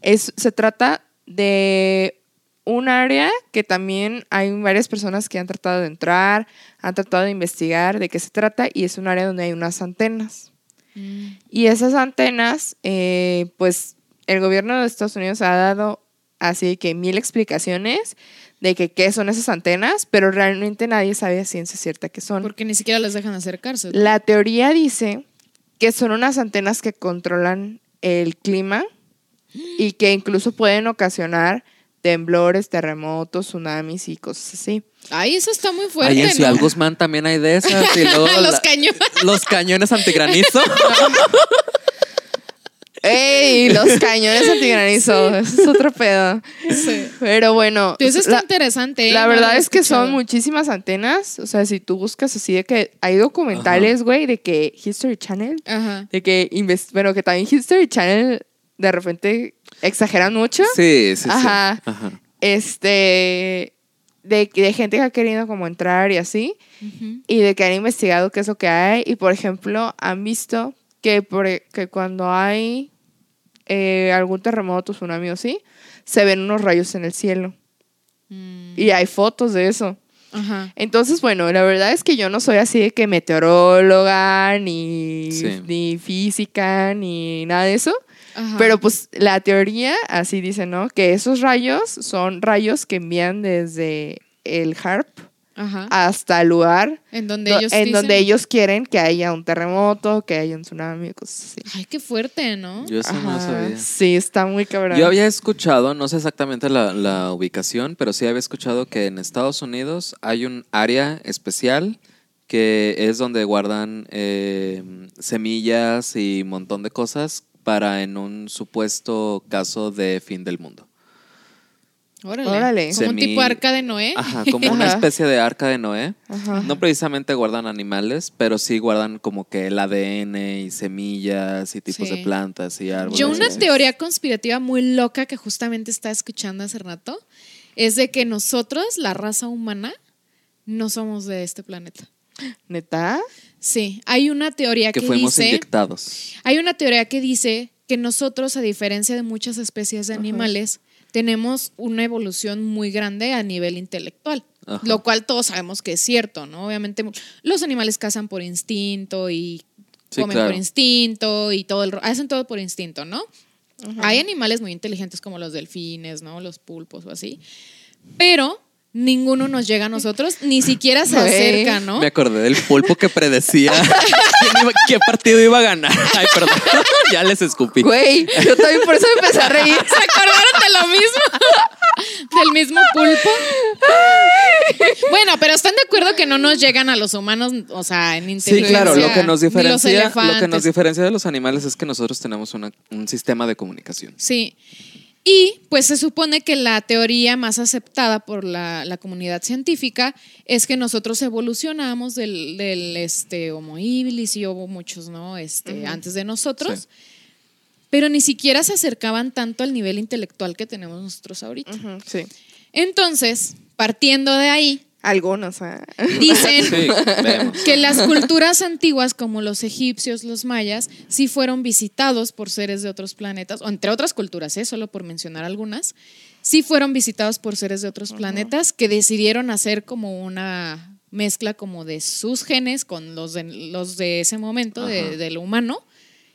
Es, se trata de un área que también hay varias personas que han tratado de entrar, han tratado de investigar de qué se trata y es un área donde hay unas antenas. Mm. Y esas antenas, eh, pues el gobierno de Estados Unidos ha dado así que mil explicaciones de que qué son esas antenas, pero realmente nadie sabe a ciencia cierta qué son. Porque ni siquiera les dejan acercarse. ¿no? La teoría dice que son unas antenas que controlan el clima y que incluso pueden ocasionar temblores, terremotos, tsunamis y cosas así. Ay, eso está muy fuerte. Ahí en ¿no? Ciudad Guzmán también hay de esas. Y luego Los la- cañones. los cañones antigranizo. ¡Ey! Los cañones antigranizo. Eso es otro pedo. Sí. Pero bueno. Eso está la- interesante. ¿eh? La verdad es que son muchísimas antenas. O sea, si tú buscas así de que hay documentales, güey, de que History Channel, Ajá. de que bueno, que también History Channel de repente exageran mucho. Sí, sí, sí. Ajá. Este de, de gente que ha querido como entrar y así, y de que han investigado qué es lo que hay. Y por ejemplo, han visto que, por, que cuando hay eh, algún terremoto, tsunami o así, se ven unos rayos en el cielo. Mm. Y hay fotos de eso. Ajá. Entonces, bueno, la verdad es que yo no soy así de que meteoróloga, ni, Sí. ni física, ni nada de eso. Ajá. Pero pues la teoría así dice, ¿no? Que esos rayos son rayos que envían desde el HARP Ajá. hasta el lugar en donde do- ellos en dicen- donde ellos quieren que haya un terremoto, que haya un tsunami, cosas así. Ay, qué fuerte, ¿no? Yo eso no Ajá. sabía. Sí, está muy cabrón. Yo había escuchado, no sé exactamente la, la ubicación, pero sí había escuchado que en Estados Unidos hay un área especial que es donde guardan eh, semillas y un montón de cosas para en un supuesto caso de fin del mundo. Órale. Órale. Como un tipo arca de Noé. Ajá, como una especie de arca de Noé. Ajá. No precisamente guardan animales, pero sí guardan como que el ADN y semillas y tipos Sí. de plantas y árboles. Yo una teoría conspirativa muy loca que justamente estaba escuchando hace rato es de que nosotros, la raza humana, no somos de este planeta. ¿Neta? Sí, hay una teoría que que, fuimos dice, inyectados. hay una teoría que dice que nosotros, a diferencia de muchas especies de Ajá. animales, tenemos una evolución muy grande a nivel intelectual. Ajá. Lo cual todos sabemos que es cierto, ¿no? Obviamente los animales cazan por instinto y Sí, comen claro. por instinto y todo el ro- hacen todo por instinto, ¿no? Hay animales muy inteligentes como los delfines, ¿no? Los pulpos o así. Pero ninguno nos llega a nosotros, ni siquiera se acerca, ¿no? Me acordé del pulpo que predecía quién iba- qué partido iba a ganar. Ay, perdón. ya les escupí. Güey, yo también por eso empecé a reír. ¿Se acordaron de lo mismo? Del mismo pulpo. Bueno, pero están de acuerdo que no nos llegan a los humanos, o sea, en Sí, inteligencia. claro, lo que nos diferencia, lo que nos diferencia de los animales es que nosotros tenemos una- un sistema de comunicación. Sí. Y pues se supone que la teoría más aceptada por la, la comunidad científica es que nosotros evolucionamos del, del, este, Homo habilis y hubo muchos, ¿no? Este, Antes de nosotros. Sí. Pero ni siquiera se acercaban tanto al nivel intelectual que tenemos nosotros ahorita. Sí. Entonces, partiendo de ahí, Algunos, ¿ah? dicen Sí, que las culturas antiguas como los egipcios, los mayas, sí fueron visitados por seres de otros planetas, o entre otras culturas, ¿eh? solo por mencionar algunas, sí fueron visitados por seres de otros planetas que decidieron hacer como una mezcla como de sus genes con los de, los de ese momento, de, Ajá. de lo humano,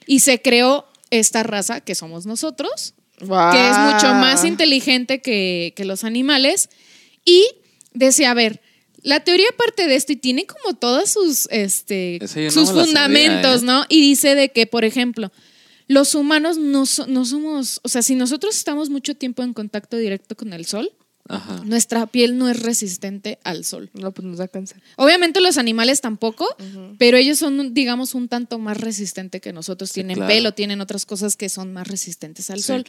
y se creó esta raza que somos nosotros, Wow. que es mucho más inteligente que, que los animales. Y decía, a ver, la teoría parte de esto y tiene como todos sus, este, no sus fundamentos, sabía, ¿eh? ¿no? Y dice de que, por ejemplo, los humanos no, so- no somos, o sea, si nosotros estamos mucho tiempo en contacto directo con el sol, Ajá. nuestra piel no es resistente al sol. No, pues nos da cáncer. Obviamente los animales tampoco, pero ellos son, digamos, un tanto más resistentes que nosotros. Tienen claro. pelo, tienen otras cosas que son más resistentes al Sí. sol.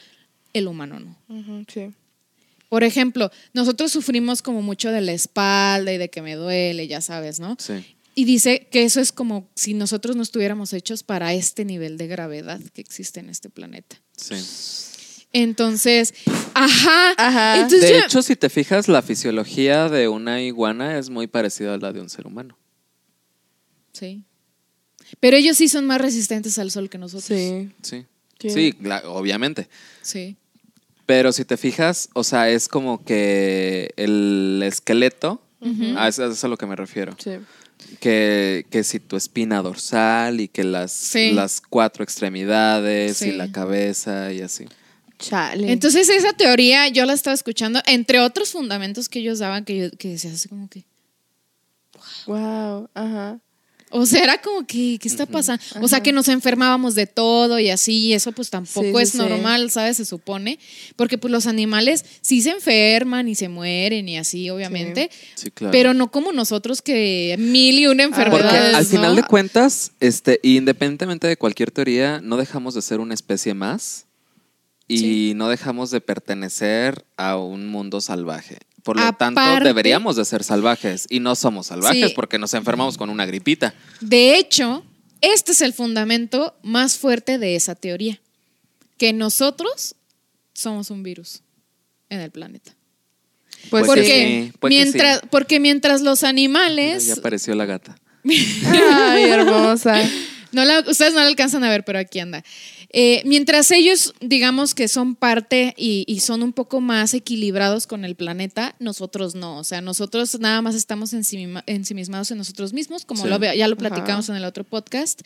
El humano no. Sí. Por ejemplo, nosotros sufrimos como mucho de la espalda y de que me duele, ya sabes, ¿no? Sí. Y dice que eso es como si nosotros no estuviéramos hechos para este nivel de gravedad que existe en este planeta. Sí. Entonces, ajá. Ajá. Entonces De yo- hecho, si te fijas, la fisiología de una iguana es muy parecida a la de un ser humano. sí. Pero ellos sí son más resistentes al sol que nosotros. Sí. Sí. Sí. Sí, la- obviamente. Sí. Pero si te fijas, o sea, es como que el esqueleto, a eso, eso es a lo que me refiero. Sí. Que, que si tu espina dorsal y que las, Sí. las cuatro extremidades Sí. y la cabeza y así. Chale. Entonces esa teoría yo la estaba escuchando, entre otros fundamentos que ellos daban, que, yo, que decía así como que, Wow. Ajá. O sea, era como que, ¿qué está pasando? O sea, que nos enfermábamos de todo y así, y eso pues tampoco Sí, sí, es sí. normal, ¿sabes? Se supone, porque pues los animales sí se enferman y se mueren y así, obviamente, Sí, claro. pero no como nosotros que mil y una Porque enfermedades, al ¿no? final de cuentas, este, independientemente de cualquier teoría, no dejamos de ser una especie más y Sí. no dejamos de pertenecer a un mundo salvaje. Por lo tanto, Aparte- deberíamos de ser salvajes y no somos salvajes Sí. porque nos enfermamos con una gripita. De hecho, este es el fundamento más fuerte de esa teoría, que nosotros somos un virus en el planeta. Pues Porque, sí, puede que mientras, sí. porque mientras los Mira, animales, ya apareció la gata. Ay, hermosa. no la- ustedes no la alcanzan a ver, pero aquí anda. Eh, mientras ellos, digamos que son parte y, y son un poco más equilibrados con el planeta, nosotros no. O sea, nosotros nada más estamos ensimismados en nosotros mismos, como Sí. lo, ya lo platicamos en el otro podcast.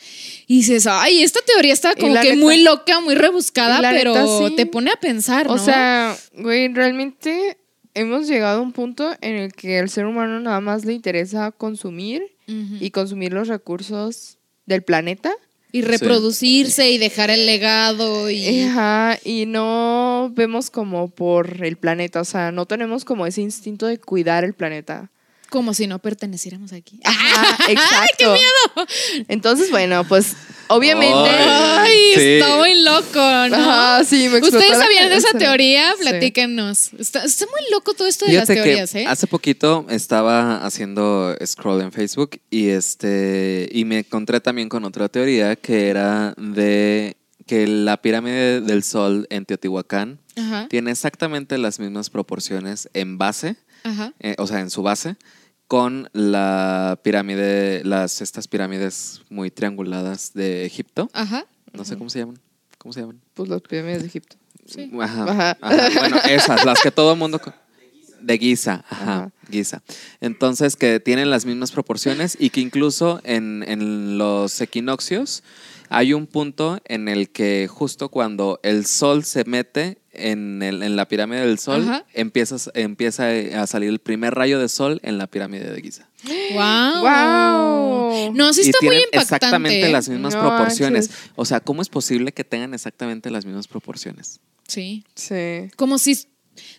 Y dices, ay, esta teoría está como que neta- muy loca, muy rebuscada, pero neta, sí. te pone a pensar, ¿no? O sea, güey, realmente hemos llegado a un punto en el que al ser humano nada más le interesa consumir y consumir los recursos del planeta. Y reproducirse y dejar el legado y... Ajá, y no vemos como por el planeta, o sea, no tenemos como ese instinto de cuidar el planeta. Como si no perteneciéramos aquí. Ajá, exacto. qué miedo! Entonces, bueno, pues obviamente. Ay. Ay, Sí. está muy loco, ¿no? Ajá, sí, me ¿Ustedes sabían de esa teoría? Sí. Platíquenos. Está, está muy loco todo esto de las teorías, que ¿eh? hace poquito estaba haciendo scroll en Facebook y este y me encontré también con otra teoría que era de que la pirámide del sol en Teotihuacán Ajá, tiene exactamente las mismas proporciones en base, ajá. eh, o sea, en su base con la pirámide, las estas pirámides muy trianguladas de Egipto. Ajá. No sé cómo se llaman. ¿Cómo se llaman? Pues las pirámides de Egipto. Sí. Ajá, Ajá. ajá. Bueno, esas, las que todo el mundo... De Giza, ajá, Ajá. Giza. Entonces, que tienen las mismas proporciones y que incluso en, en los equinoccios hay un punto en el que justo cuando el sol se mete en, el- en la pirámide del sol, empiezas, empieza a salir el primer rayo de sol en la pirámide de Giza. Wow. Wow. No, sí y está muy tienen impactante. exactamente las mismas No proporciones. manches. O sea, ¿cómo es posible que tengan exactamente las mismas proporciones? Sí. Sí. Como si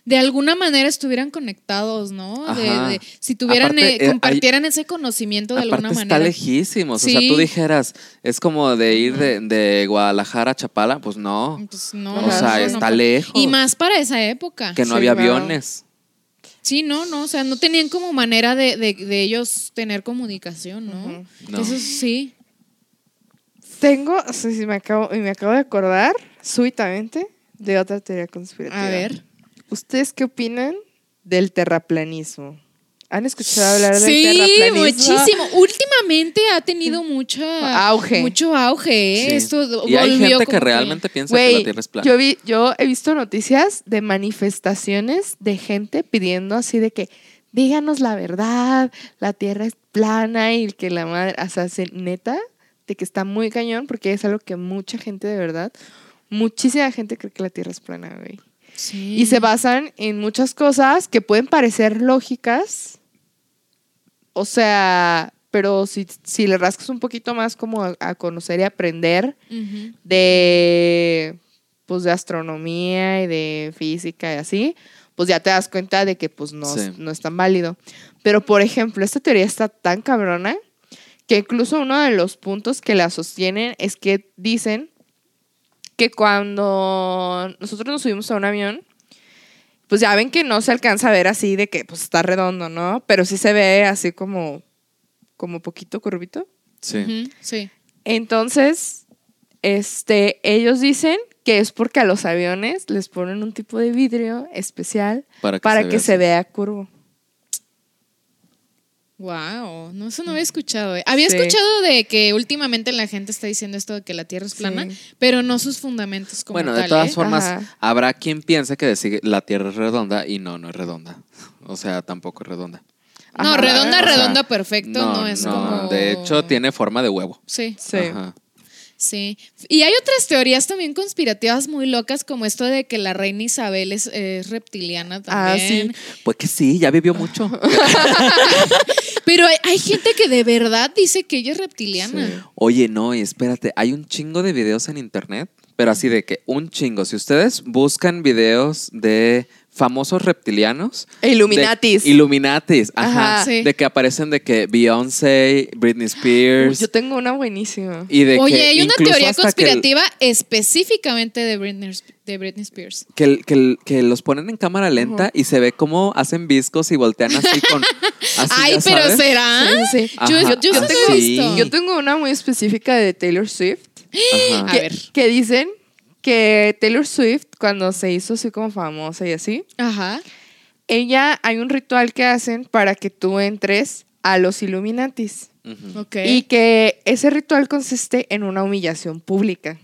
de alguna manera estuvieran conectados, ¿no? De- de- si tuvieran, Aparte, eh, eh, hay- compartieran ese conocimiento de alguna está manera. lejísimos. O sea, tú dijeras, es como de ir de, de Guadalajara a Chapala. Pues no. Pues no, O sea, está no. lejos. Y más para esa época. Que no Sí, había claro. aviones. Sí, no, no, o sea, no tenían como manera de, de- de ellos tener comunicación, ¿no? Eso sí. Tengo, sí, sí, me acabo, y me acabo de acordar súbitamente de otra teoría conspirativa. A ver. ¿Ustedes qué opinan del terraplanismo? ¿Han escuchado hablar del Sí, terraplanismo? muchísimo. Últimamente ha tenido mucha Auge. mucho auge, ¿eh? Sí. Esto y hay gente como que realmente piensa que la Tierra es plana. yo, vi, yo he visto noticias de manifestaciones de gente pidiendo así de que díganos la verdad, la tierra es plana y que la madre, o sea, se- neta, de que está muy cañón porque es algo que mucha gente de verdad, muchísima gente cree que la tierra es plana, güey. Sí. Y se basan en muchas cosas que pueden parecer lógicas. O sea, pero si, si le rascas un poquito más como a, a conocer y aprender de pues de astronomía y de física y así, pues ya te das cuenta de que pues no, Sí. no es tan válido. Pero por ejemplo, esta teoría está tan cabrona que incluso uno de los puntos que la sostienen es que dicen que cuando nosotros nos subimos a un avión, pues ya ven que no se alcanza a ver así de que pues está redondo, ¿no? Pero sí se ve así como como poquito curvito. Sí. Sí. Entonces, este, ellos dicen que es porque a los aviones les ponen un tipo de vidrio especial Para que para se que vea se vea curvo. Wow, no, eso no había escuchado. eh. Había Sí. escuchado de que últimamente la gente está diciendo esto de que la Tierra es plana, Sí. pero no sus fundamentos como Bueno, tal. de todas ¿eh? formas, Ajá. habrá quien piense que decir la Tierra es redonda y no, no es redonda. O sea, tampoco es redonda. No, Ajá. redonda, O sea, redonda, perfecto, no, es como. De hecho, tiene forma de huevo. Sí, Sí. Ajá. Sí. Y hay otras teorías también conspirativas muy locas, como esto de que la reina Isabel es, es reptiliana Ah, también. Pues que sí, ya vivió mucho. Pero hay, hay gente que de verdad dice que ella es reptiliana. Oye, no, y espérate, hay un chingo de videos en internet, pero así de que un chingo. Si ustedes buscan videos de famosos reptilianos. E Illuminatis. de- Illuminatis, ajá. Ajá. Sí. De que aparecen de que Beyoncé, Britney Uy, Spears. yo tengo una buenísima. y de Oye, que hay una teoría el- conspirativa específicamente de Britney, de Britney Spears. Que, el- que, el- que los ponen en cámara lenta y se ve cómo hacen viscos y voltean así con. así, Ay, ya pero sabes. será. Sí. Yo, yo, yo visto. Yo tengo una muy específica de Taylor Swift. Ajá. A ver. que dicen que Taylor Swift, cuando se hizo así como famosa y así, Ajá. ella hay un ritual que hacen para que tú entres a los Illuminatis. Y que ese ritual consiste en una humillación pública.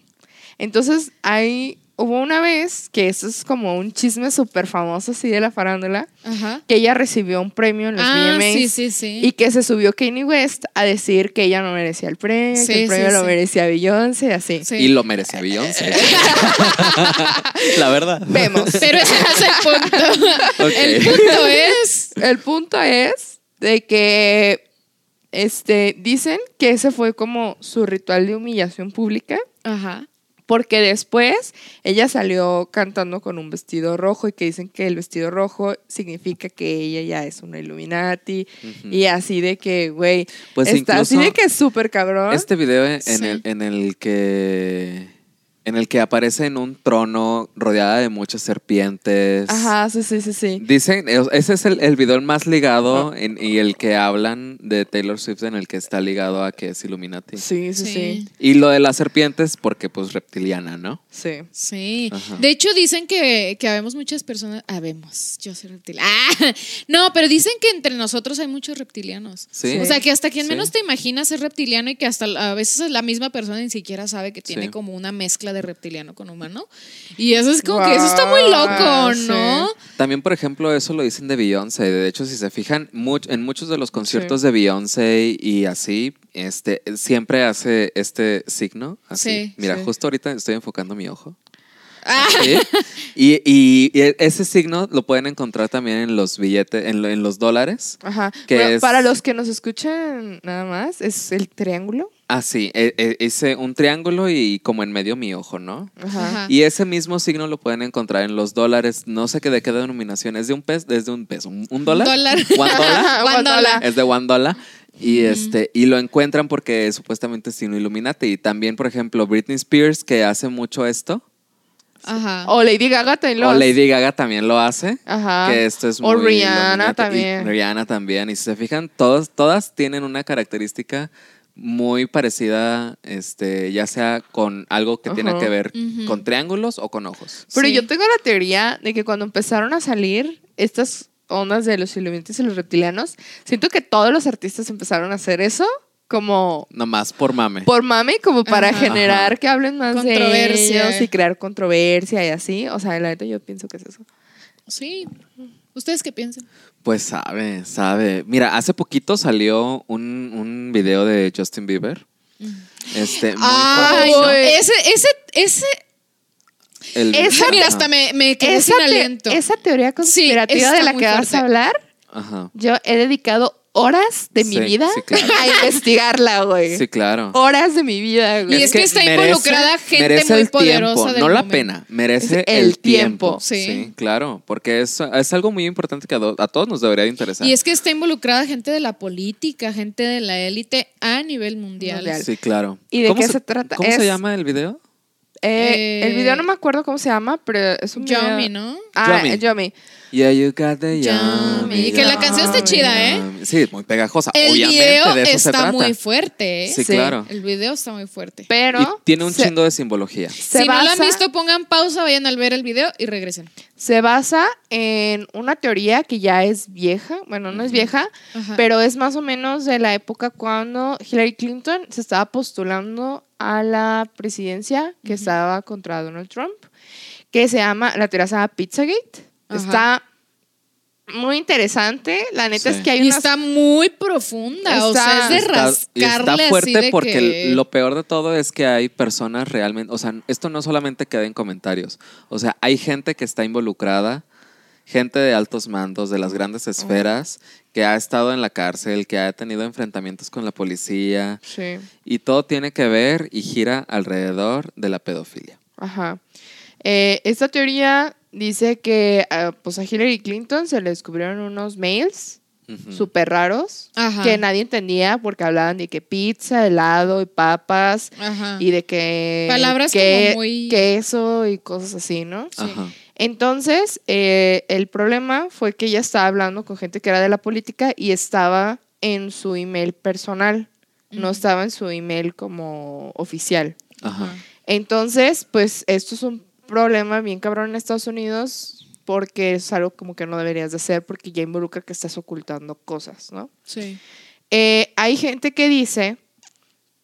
Entonces, hay, hubo una vez, que eso es como un chisme súper famoso así de la farándula, Ajá. que ella recibió un premio en los Ah, VMAs. sí, sí, sí. Y que se subió Kanye West a decir que ella no merecía el premio, Sí, que el premio sí, lo sí. merecía Beyoncé, así. Sí. Y lo merecía Beyoncé. La verdad. Vemos. Pero ese no es el punto. El punto es. El punto es de que este, dicen que ese fue como su ritual de humillación pública. Ajá. Porque después ella salió cantando con un vestido rojo y que dicen que el vestido rojo significa que ella ya es una Illuminati y así de que, güey, Pues está así de que es súper cabrón. Este video en, Sí. el, en el que en el que aparece en un trono rodeada de muchas serpientes. Ajá, sí, sí, sí, sí. Dicen, eh, ese es el, el video más ligado en- y el que hablan de Taylor Swift en el que está ligado a que es Illuminati. Sí, sí, sí. Sí. Y lo de las serpientes porque pues reptiliana, ¿no? Sí. Sí. Ajá. De hecho, dicen que, que habemos muchas personas. Habemos, yo soy reptiliana. Ah, no, pero dicen que entre nosotros hay muchos reptilianos. Sí. O sea, que hasta quien Sí. menos te imaginas es reptiliano y que hasta a veces la misma persona ni siquiera sabe que tiene Sí. como una mezcla mezcla de reptiliano con humano. Y eso es como que eso está muy loco, ¿no? sí. También, por ejemplo, eso lo dicen de Beyoncé. De hecho, si se fijan, much- en muchos de los conciertos de Beyoncé y así, este, siempre hace este signo. Así. Sí, Mira, sí. justo ahorita estoy enfocando mi ojo. Ah, Sí. Y, y- y ese signo lo pueden encontrar también en los billetes, en, lo- en los dólares. Ajá. Que Bueno, es- Para los que nos escuchan nada más, es el triángulo. Ah, sí, e- e- ese un triángulo y como en medio mi ojo, ¿no? Ajá. Y ese mismo signo lo pueden encontrar en los dólares. No sé qué de qué denominación. ¿Es de un peso? ¿Es de un peso? ¿Un, un dólar? Dólar. ¿One dollar? One dollar. Es de one dollar. Y, este, y lo encuentran porque es supuestamente signo Illuminati. Y también, por ejemplo, Britney Spears, que hace mucho esto. Ajá. O Lady Gaga también lo O hace. Lady Gaga también lo hace. Ajá. Que esto es O muy Rihanna Illuminati. Y también. Rihanna también. Y si se fijan, todos, todas tienen una característica muy parecida, este, ya sea con algo que tiene que ver con triángulos o con ojos. Pero Sí. yo tengo la teoría de que cuando empezaron a salir estas ondas de los Illuminatis y los reptilianos, siento que todos los artistas empezaron a hacer eso como Nomás por mame. por mame, como para Ajá. generar que hablen más de Controversia. ellos y crear controversia y así. O sea, la neta yo pienso que es eso. Sí. ¿Ustedes qué piensan? Pues sabe, sabe. Mira, hace poquito salió un, un video de Justin Bieber. Este, muy Ay, famoso. no. Ese, ese, ese. El- Esa- Mira, hasta me, me quedé Esa, sin te- aliento. esa teoría conspirativa está de la muy que vas fuerte. a hablar, Ajá. yo he dedicado horas de mi Sí, vida sí, claro. a investigarla, güey. Sí, claro. Horas de mi vida, güey. Y es que está involucrada gente merece muy el poderosa tiempo, del no la pena, merece Es el, el tiempo. tiempo. Sí. claro, porque es, es algo muy importante que a, do- a todos nos debería de interesar. Y es que está involucrada gente de la política, gente de la élite a nivel mundial. Mundial. Sí, claro. ¿Y de ¿Cómo qué se trata? ¿Cómo se llama el video? Eh, el Eh, video no me acuerdo cómo se llama, pero es un video. Yomi, ¿no? Ah, Yummy. eh, Yomi. Yeah, you got the Yummy. yummy, Y que la canción está chida, ¿eh? Sí, muy pegajosa. El Obviamente, video de eso se está trata. muy fuerte, ¿eh? Sí, Sí. claro. El video está muy fuerte. Pero Y tiene un se, chingo de simbología. se si no lo han visto, pongan pausa, vayan al ver el video y regresen. se basa en una teoría que ya es vieja, bueno, no es vieja, Ajá. pero es más o menos de la época cuando Hillary Clinton se estaba postulando a la presidencia que estaba contra Donald Trump, que se llama, la teoría se llama Pizzagate. Ajá. Está muy interesante, la neta Sí. es que hay y unas... está muy profunda, o sea, es de Está- Está- rascarle está fuerte así de porque que... lo peor de todo es que hay personas realmente, o sea, esto no solamente queda en comentarios, o sea, hay gente que está involucrada, gente de altos mandos, de las grandes esferas, que ha estado en la cárcel, que ha tenido enfrentamientos con la policía, Sí. y todo tiene que ver y gira alrededor de la pedofilia. Ajá. Eh, esta teoría dice que ah, pues a Hillary Clinton se le descubrieron unos mails Ujú. súper raros Ajá. que nadie entendía porque hablaban de que pizza, helado y papas Ajá. y de que Palabras que- como muy- queso y cosas así, ¿no? Sí. Ajá. Entonces, eh, el problema fue que ella estaba hablando con gente que era de la política y estaba en su email personal, no estaba en su email como oficial. Ajá. Entonces, pues esto es un problema bien cabrón en Estados Unidos porque es algo como que no deberías de hacer porque ya involucra que estás ocultando cosas, ¿no? Sí. Eh, hay gente que dice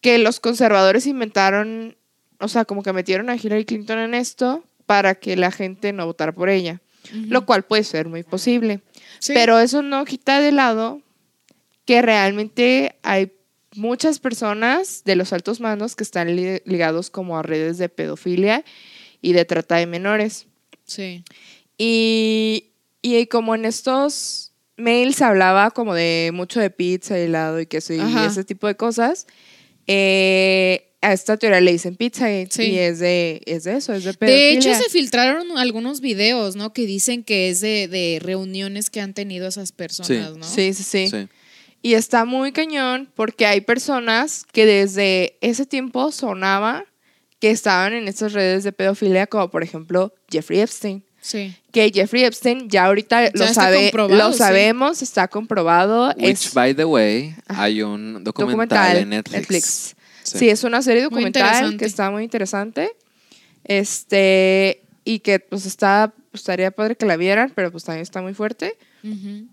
que los conservadores inventaron, o sea, como que metieron a Hillary Clinton en esto para que la gente no votara por ella, lo cual puede ser muy posible. Sí. Pero eso no quita de lado que realmente hay muchas personas de los altos mandos que están li- ligados como a redes de pedofilia y de trata de menores. Sí. Y, y como en estos mails se hablaba como de mucho de pizza, helado y queso y Ajá. ese tipo de cosas, eh, a esta teoría le dicen pizza Sí. y es de, es de eso, es de De pedofilia. hecho, se filtraron algunos videos, ¿no? Que dicen que es de, de reuniones que han tenido esas personas, ¿no? Sí, sí, sí. Sí. Y está muy cañón porque hay personas que desde ese tiempo sonaba que estaban en estas redes de pedofilia, como por ejemplo Jeffrey Epstein. Sí. Que Jeffrey Epstein ya ahorita lo, sabe, lo sí. sabemos, está comprobado. Which, es by the way, hay un documental, documental en Netflix. Sí. es una serie documental que está muy interesante. Este, y que pues está, pues, estaría padre que la vieran, pero pues también está muy fuerte. Ujú.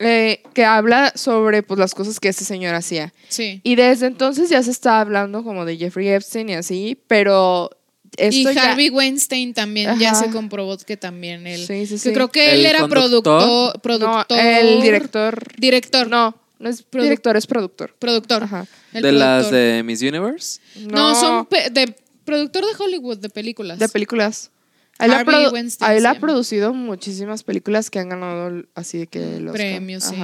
Eh, que habla sobre pues las cosas que este señor hacía. Sí. Y desde entonces ya se está hablando como de Jeffrey Epstein y así, pero esto y ya- Harvey Weinstein también ya se comprobó que también él. Sí, sí, que sí. creo que él ¿El era conductor? productor, productor. No, el director. Director. No, no es Produ- director, es productor. Productor. Ajá. El de las de Miss Universe. No, son de productor de Hollywood, de películas. de películas. Él, ha, Harvey produ- Weinstein él ha llama. producido muchísimas películas que han ganado así de que los Premios, sí.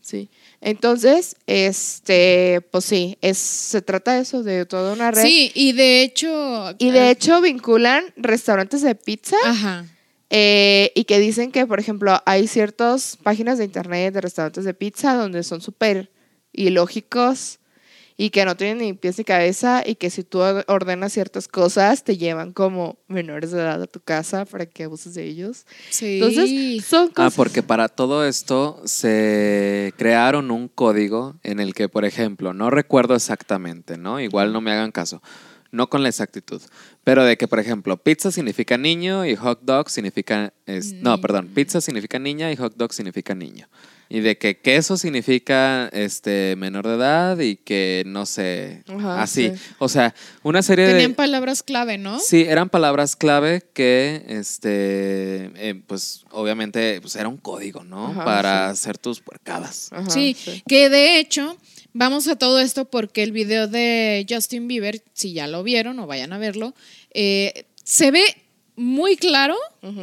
Sí. Entonces, este, pues sí, es, se trata de eso, de toda una red. Sí, y de hecho. Y de hecho vinculan restaurantes de pizza Ajá. Eh, y que dicen que, por ejemplo, hay ciertas páginas de internet de restaurantes de pizza donde son súper ilógicos y que no tienen ni pies ni cabeza y que si tú ordenas ciertas cosas te llevan como menores de edad a tu casa para que abuses de ellos. Sí. Entonces, son Ah, cosas... porque para todo esto se crearon un código en el que, por ejemplo, no recuerdo exactamente, ¿no? Igual no me hagan caso, no con la exactitud, pero de que, por ejemplo, pizza significa niño y hot dog significa... es- No, perdón, pizza significa niña y hot dog significa niño. Y de que queso significa este menor de edad y que no sé, Ajá, así. sí. O sea, una serie Tenían de... palabras clave, ¿no? Sí, eran palabras clave que, este, eh, pues obviamente, pues era un código, ¿no? Ajá, Para sí. hacer tus puercadas. Ajá, sí, que de hecho, vamos a todo esto porque el video de Justin Bieber, si ya lo vieron o vayan a verlo, eh, se ve muy claro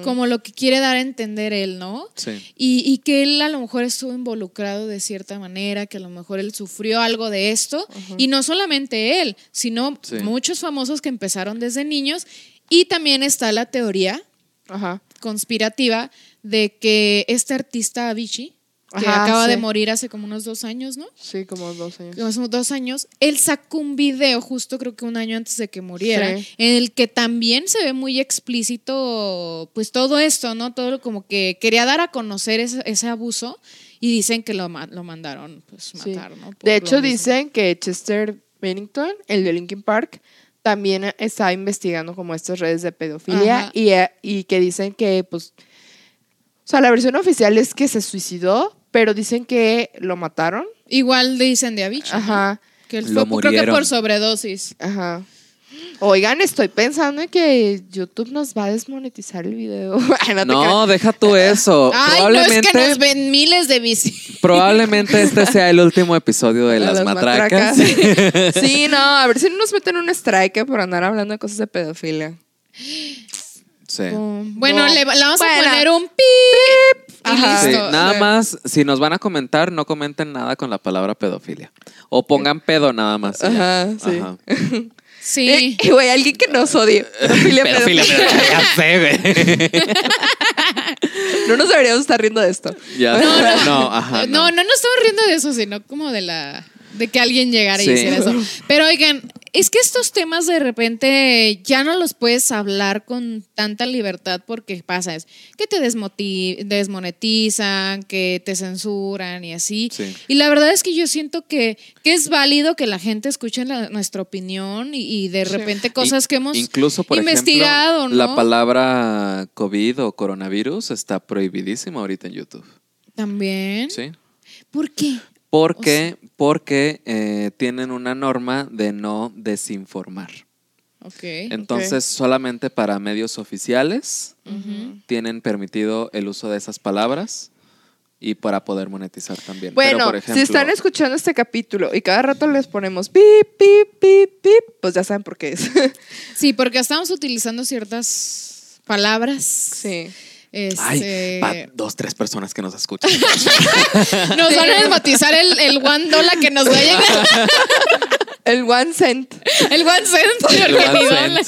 como lo que quiere dar a entender él, ¿no? Sí. Y, y que él a lo mejor estuvo involucrado de cierta manera, que a lo mejor él sufrió algo de esto. Y no solamente él, sino Sí. muchos famosos que empezaron desde niños. Y también está la teoría Ajá. conspirativa de que este artista Avicii, que Ajá, acaba de morir hace como unos dos años, ¿no? Sí, como dos años. Como dos años, él sacó un video justo creo que un año antes de que muriera, Sí. en el que también se ve muy explícito pues todo esto, ¿no? Todo lo como que quería dar a conocer ese, ese abuso y dicen que lo, lo mandaron pues Sí. matar, ¿no? Por De hecho, dicen que Chester Bennington, el de Linkin Park, también está investigando como estas redes de pedofilia y, eh, y que dicen que, pues, o sea, la versión oficial es que se suicidó, pero dicen que lo mataron. Igual dicen de Avicii, ¿no? Ajá, Que él Lo fue creo que por sobredosis. ajá. Oigan, estoy pensando en que YouTube nos va a desmonetizar el video. Ay, no No, deja tú eso. Ay, no probablemente, es que nos ven miles de bici. probablemente este sea el último episodio de. Las, Las Matracas. matracas. sí, no, a ver si no nos meten un strike por andar hablando de cosas de pedofilia. Sí. Bueno, No. le, le vamos Bueno. a poner un pip. Y Ajá. Sí, listo. nada Sí. más, si nos van a comentar, no comenten nada con la palabra pedofilia. O pongan pedo nada más. y ya. Ajá, sí. Ajá. Sí. Eh, y güey, alguien que nos odie. Pedofilia, Pedofilia, pedofilia. pedofilia, ya sé, güey. No nos deberíamos estar riendo de esto. Ya sé. No, ajá. no, no nos estamos riendo de eso, sino como de la de que alguien llegara y Sí. hiciera eso. Pero oigan, es que estos temas de repente ya no los puedes hablar con tanta libertad porque pasa es que te desmoti- desmonetizan, que te censuran y así. Sí. Y la verdad es que yo siento que, que es válido que la gente escuche la- nuestra opinión y, y de repente cosas que hemos Incluso, por investigado, ejemplo, ¿no? la palabra COVID o coronavirus está prohibidísima ahorita en YouTube. También. ¿Sí? ¿Por qué? Porque, porque eh, tienen una norma de no desinformar. Ok. Entonces, solamente para medios oficiales tienen permitido el uso de esas palabras y para poder monetizar también. Bueno, Pero, por ejemplo, si están escuchando este capítulo y cada rato les ponemos pip, pip, pip, pip, pues ya saben por qué es. Sí, porque estamos utilizando ciertas palabras. sí. Ay, Este, pa- dos, tres personas que nos escuchan. nos van a desmatizar el, el one dollar que nos va a llegar. El one cent. El one cent. El one.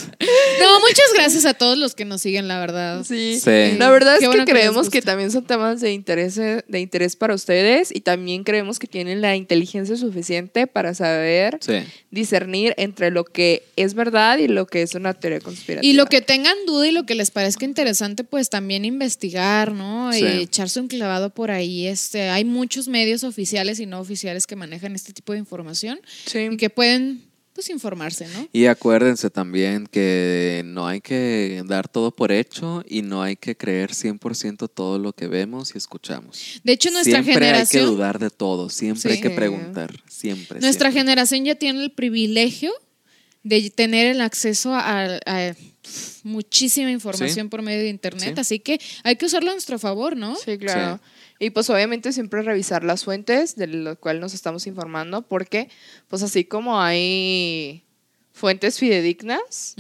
No, muchas gracias a todos los que nos siguen, la verdad. Sí. Sí. La verdad es Qué que bueno creemos que también son temas de interés, de interés para ustedes y también creemos que tienen la inteligencia suficiente para saber Sí. discernir entre lo que es verdad y lo que es una teoría conspirativa. Y lo que tengan duda y lo que les parezca interesante, pues también investigar, ¿no? Sí. Y echarse un clavado por ahí. Este, hay muchos medios oficiales y no oficiales que manejan este tipo de información Sí. y que pueden, pues, informarse, ¿no? Y acuérdense también que no hay que dar todo por hecho y no hay que creer 100% todo lo que vemos y escuchamos. De hecho, nuestra siempre hay que generación, dudar de todo, siempre hay que preguntar, siempre. nuestra siempre. generación ya tiene el privilegio de tener el acceso a, a muchísima información por medio de internet, Sí. así que hay que usarlo a nuestro favor, ¿no? Sí, claro. Y pues obviamente siempre revisar las fuentes de lo cual nos estamos informando, porque pues así como hay fuentes fidedignas,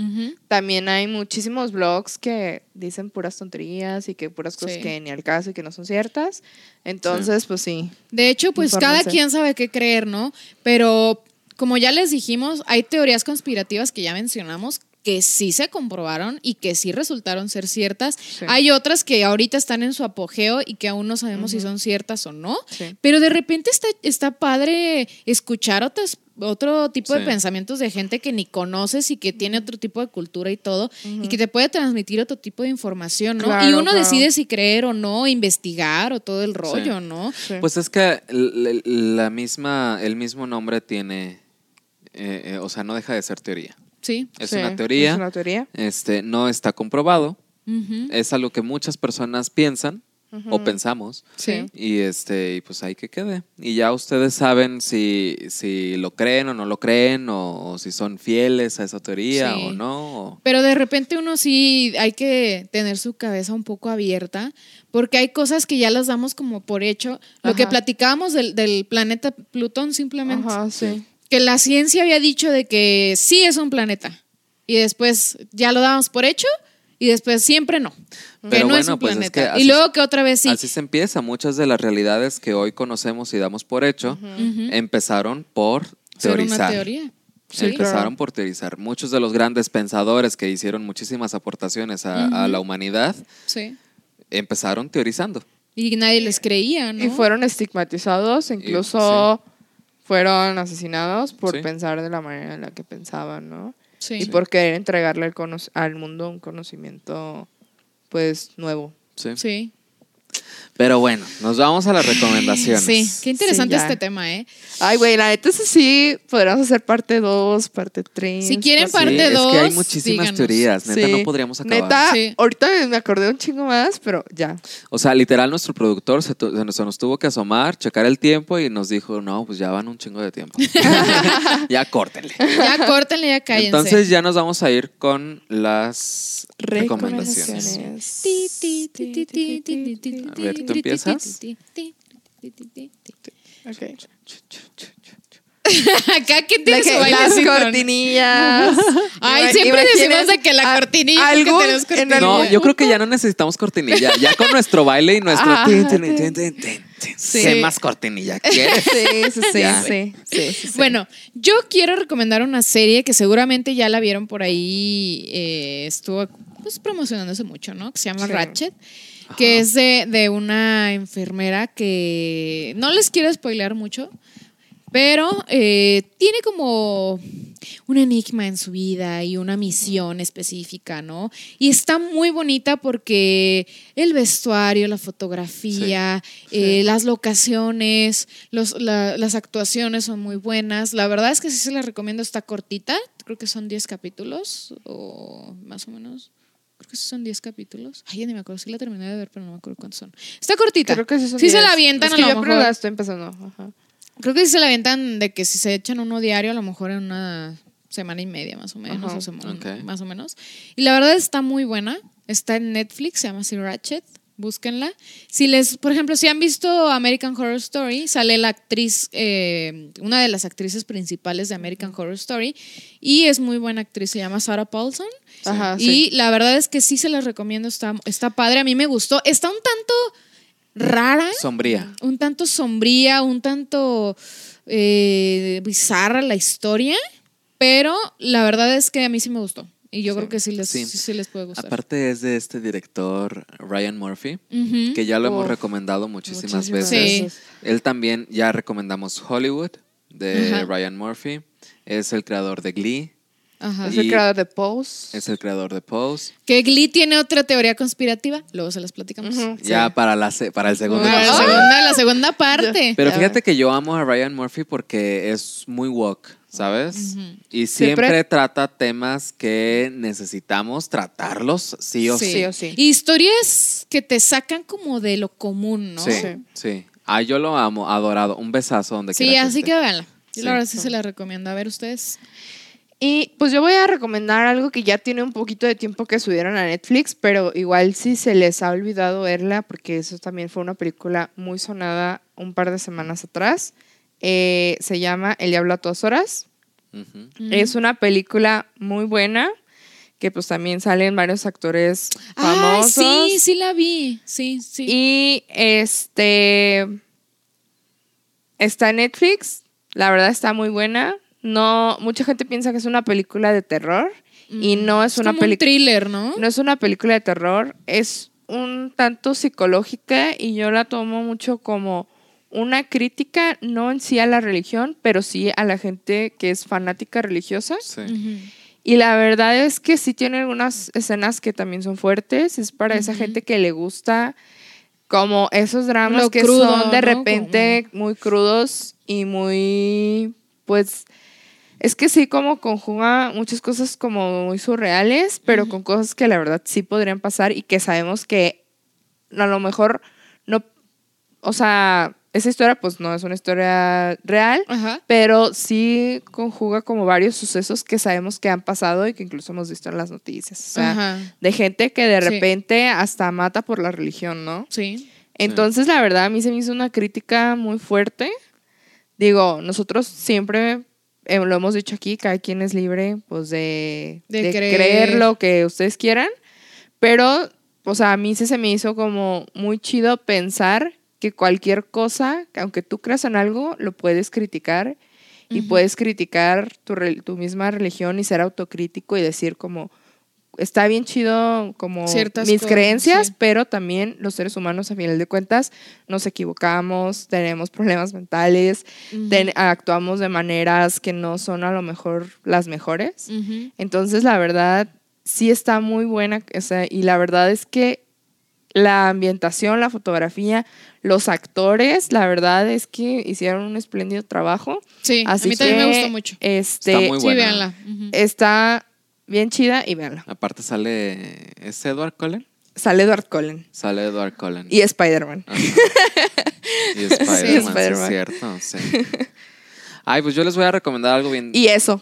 también hay muchísimos blogs que dicen puras tonterías y que puras cosas Sí. que ni al caso y que no son ciertas. Entonces, pues sí. De hecho, pues cada quien sabe qué creer, ¿no? Pero como ya les dijimos, hay teorías conspirativas que ya mencionamos que sí se comprobaron y que sí resultaron ser ciertas. Hay otras que ahorita están en su apogeo y que aún no sabemos si son ciertas o no. Sí. Pero de repente está, está padre escuchar otras, otro tipo de pensamientos de gente que ni conoces y que tiene otro tipo de cultura y todo, y que te puede transmitir otro tipo de información, ¿no? y uno claro. decide si creer o no, investigar o todo el rollo, ¿no? Sí. Pues es que la misma, el mismo nombre tiene, eh, eh, o sea, no deja de ser teoría. Sí. Es Sí, una teoría, Es una teoría. este, no está comprobado, Ujú. es algo que muchas personas piensan o pensamos. Sí. Y este, y pues ahí que quede. Y ya ustedes saben si, si lo creen o no lo creen, o, o si son fieles a esa teoría Sí. o no. o- Pero de repente uno sí hay que tener su cabeza un poco abierta, porque hay cosas que ya las damos como por hecho. Lo que Ajá. platicábamos del, del planeta Plutón simplemente, Ajá, sí. Que la ciencia había dicho de que sí es un planeta, y después ya lo dábamos por hecho, y después siempre no, que Pero no es bueno, un pues es planeta. que así- y luego que otra vez sí. Así se empieza. Muchas de las realidades que hoy conocemos y damos por hecho Ujú. empezaron por Ser una teorizar. teoría. Sí. Empezaron Claro. por teorizar. Muchos de los grandes pensadores que hicieron muchísimas aportaciones a, a Ujú. la humanidad Sí. empezaron teorizando. Y nadie les creía, ¿no? Y fueron estigmatizados, incluso fueron asesinados por Sí. pensar de la manera en la que pensaban, ¿no? Sí. Y por querer entregarle al, cono- al mundo un conocimiento, pues, nuevo. Sí. Sí. Pero bueno, nos vamos a las recomendaciones. Sí, qué interesante Sí, este tema, ¿eh? Ay, güey, la neta, eso sí, podríamos hacer parte 2, parte 3. Si quieren Sí, parte es que hay muchísimas díganos. teorías. Neta, no podríamos acabar. Neta, Sí. ahorita me acordé un chingo más, pero ya. O sea, literal, nuestro productor se, tu- se nos- se nos tuvo que asomar, checar el tiempo y nos dijo, no, pues ya van un chingo de tiempo. ya córtenle. Ya córtenle, ya cállense. Entonces ya nos vamos a ir con las recomendaciones. Recomendaciones. A ver, ¿tú ti, ti, empiezas? Ok. Acá, ¿quién tiene su que las cortinillas. Ay, Ima- siempre decimos de que la cortinilla, algo tenemos en cortinilla. No, yo creo que ya no necesitamos cortinilla. Ya con nuestro baile y nuestro... Sí. ¿Qué más cortinilla quieres? Sí, sí, sí, Ya. sí, sí, sí, sí. Bueno, yo quiero recomendar una serie que seguramente ya la vieron por ahí, eh, estuvo pues, promocionándose mucho, ¿no? Que se llama Sí. Que es de, de una enfermera que no les quiero spoilear mucho, pero eh, tiene como un enigma en su vida y una misión específica, ¿no? Y está muy bonita porque el vestuario, la fotografía, eh, las locaciones, los, la- las actuaciones son muy buenas. La verdad es que sí se la recomiendo, está cortita, creo que son 10 capítulos o más o menos. Creo que sí son 10 capítulos. Ay, ya ni me acuerdo. Sí la terminé de ver, pero no me acuerdo cuántos son. Está cortita. Creo que sí son se la 10. avientan Es a lo yo mejor. apenas la estoy empezando. Ajá. Creo que sí se la avientan de que si se echan uno diario, a lo mejor en una semana y media más o menos. Ajá. o semana- Ok. Más o menos. Y la verdad está muy buena. Está en Netflix, se llama así Ratchet. Búsquenla. Si les, por ejemplo, si han visto American Horror Story, sale la actriz, eh, una de las actrices principales de American Horror Story, y es muy buena actriz, se llama Sarah Paulson. Ajá, y sí. la verdad es que sí se las recomiendo, está, está padre, a mí me gustó. Está un tanto rara, Sombría. un tanto sombría, un tanto eh, bizarra la historia, pero la verdad es que a mí sí me gustó. Y yo Sí. creo que sí les, Sí. sí. sí les puede gustar. Aparte es de este director Ryan Murphy, que ya lo hemos recomendado muchísimas Muchísimas veces. Sí. Él también ya recomendamos Hollywood de. Ryan Murphy. Es el creador de Glee. Ajá. Es el creador de Pose. Es el creador de Pose. Que Glee tiene otra teoría conspirativa, luego se las platicamos. Ya sí. para, la, se- para el segundo Para la episodio. segunda, la segunda parte. Pero fíjate que yo amo a Ryan Murphy porque es muy woke, ¿sabes? Y siempre, Siempre- trata temas que necesitamos tratarlos sí o sí. Sí o sí. Y historias que te sacan como de lo común, ¿no? Sí, Sí. sí. Ah, yo lo amo, adorado. Un besazo donde Sí, quiera que así esté. que véanla. Yo Sí. la verdad sí se la recomiendo. A ver ustedes. Y pues yo voy a recomendar algo que ya tiene un poquito de tiempo que subieron a Netflix, pero igual si se les ha olvidado verla, porque eso también fue una película muy sonada un par de semanas atrás. Eh, se llama El Diablo a todas horas. Es una película muy buena, que pues también salen varios actores Ah, famosos. sí, sí la vi. Sí, sí. Y este está en Netflix. La verdad está muy buena. No, mucha gente piensa que es una película de terror y no es, una Mm. como un película. thriller, ¿no? No es una película de terror, es un tanto psicológica y yo la tomo mucho como una crítica, no en sí a la religión, pero sí a la gente que es fanática religiosa. Sí. Y la verdad es que sí tiene algunas escenas que también son fuertes. Es para esa gente que le gusta como esos dramas Lo que crudo, son de ¿no? repente muy crudos y muy, pues, es que sí como conjuga muchas cosas como muy surreales, pero con cosas que la verdad sí podrían pasar y que sabemos que a lo mejor no, o sea, esa historia pues no es una historia real, Ajá. pero sí conjuga como varios sucesos que sabemos que han pasado y que incluso hemos visto en las noticias. O sea, Ajá. de gente que de Sí. repente hasta mata por la religión, ¿no? Sí. Entonces, la verdad, a mí se me hizo una crítica muy fuerte. Digo, nosotros siempre eh, lo hemos dicho aquí, cada quien es libre, pues, de, De de creer. creer lo que ustedes quieran. Pero, o sea, a mí sí se me hizo como muy chido pensar que cualquier cosa, que aunque tú creas en algo, lo puedes criticar y puedes criticar tu, misma religión y ser autocrítico y decir como, está bien chido como Ciertas mis cosas, creencias, sí. pero también los seres humanos a final de cuentas nos equivocamos, tenemos problemas mentales, ten- actuamos de maneras que no son a lo mejor las mejores. Entonces, la verdad, sí está muy buena. o sea, y la verdad es que la ambientación, la fotografía, los actores, la verdad es que hicieron un espléndido trabajo. Sí, Así a mí también me gustó mucho. Este, Está muy Sí, buena. véanla. Está bien chida y véanla. Aparte sale. ¿Es Edward Cullen? Sale Edward Cullen Sale Edward Cullen. y Spider-Man. Ajá. Y Spider-Man, sí, Spider-Man. es cierto, sí. Ay, pues yo les voy a recomendar algo bien. Y eso,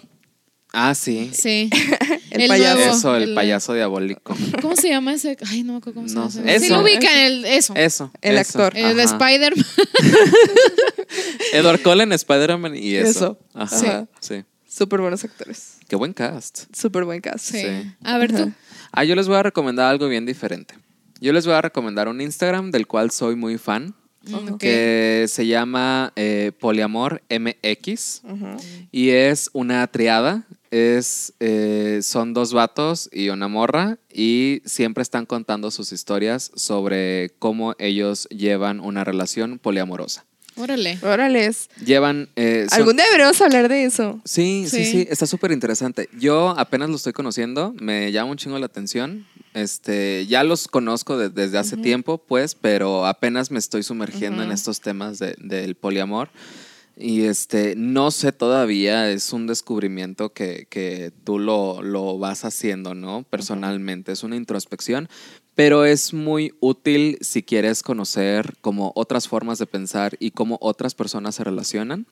Ah, sí. Sí. El payaso. nuevo, Eso, el, payaso diabólico. ¿Cómo se llama ese? Ay, no me acuerdo cómo se No llama. sé. Sí Eso. lo ubican, el, eso. Eso. El eso, actor. El. Spider-Man. Edward Cullen, Spider-Man y eso. Eso. Ajá. Sí. Sí. súper buenos actores. Qué buen cast. Súper buen caso. Sí. Sí. A ver tú. Ah, yo les voy a recomendar algo bien diferente. Yo les voy a recomendar un Instagram del cual soy muy fan, Que se llama eh, Poliamor MX Ujú. y es una triada. Es, eh, son dos vatos y una morra y siempre están contando sus historias sobre cómo ellos llevan una relación poliamorosa. Órale. Órale. Llevan... eh, son- Algún día deberíamos hablar de eso. Sí, sí, Sí. sí, está súper interesante. Yo apenas lo estoy conociendo, me llama un chingo la atención. Este, ya los conozco de- desde hace tiempo, pues, pero apenas me estoy sumergiendo en Ujú. estos temas de- del poliamor. Y este, no sé todavía, es un descubrimiento que, que tú lo, lo vas haciendo, ¿no? Personalmente, es una introspección, pero es muy útil si quieres conocer como otras formas de pensar y cómo otras personas se relacionan,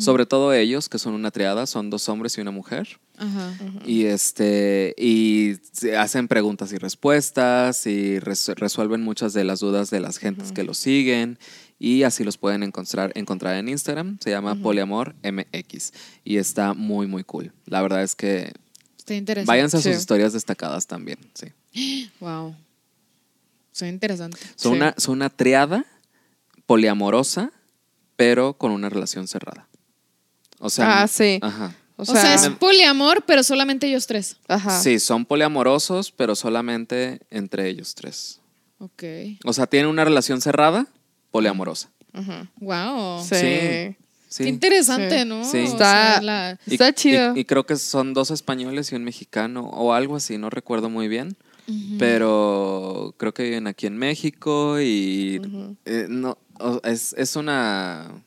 sobre todo ellos, que son una triada, son dos hombres y una mujer. Ajá. Y este y hacen preguntas y respuestas y res- resuelven muchas de las dudas de las gentes que los siguen y así los pueden encontrar encontrar en Instagram, se llama Poliamor MX y está muy muy cool. La verdad es que Está interesante. váyanse a sus Sí. historias destacadas también, sí. Wow. Está interesante. Son Sí. una son una triada poliamorosa, pero con una relación cerrada. O sea, Ah, sí. Ajá. O O sea, es poliamor, pero solamente ellos tres. ajá. Sí, son poliamorosos, pero solamente entre ellos tres. Ok. O sea, tienen una relación cerrada, poliamorosa. Ujú. Wow. Sí. Sí. Sí. Qué interesante, Sí. ¿no? Sí. O Está- sea, la- Y- Está y- chido. Y, creo que son dos españoles y un mexicano o algo así, no recuerdo muy bien. Pero creo que viven aquí en México y eh, no, es, es una...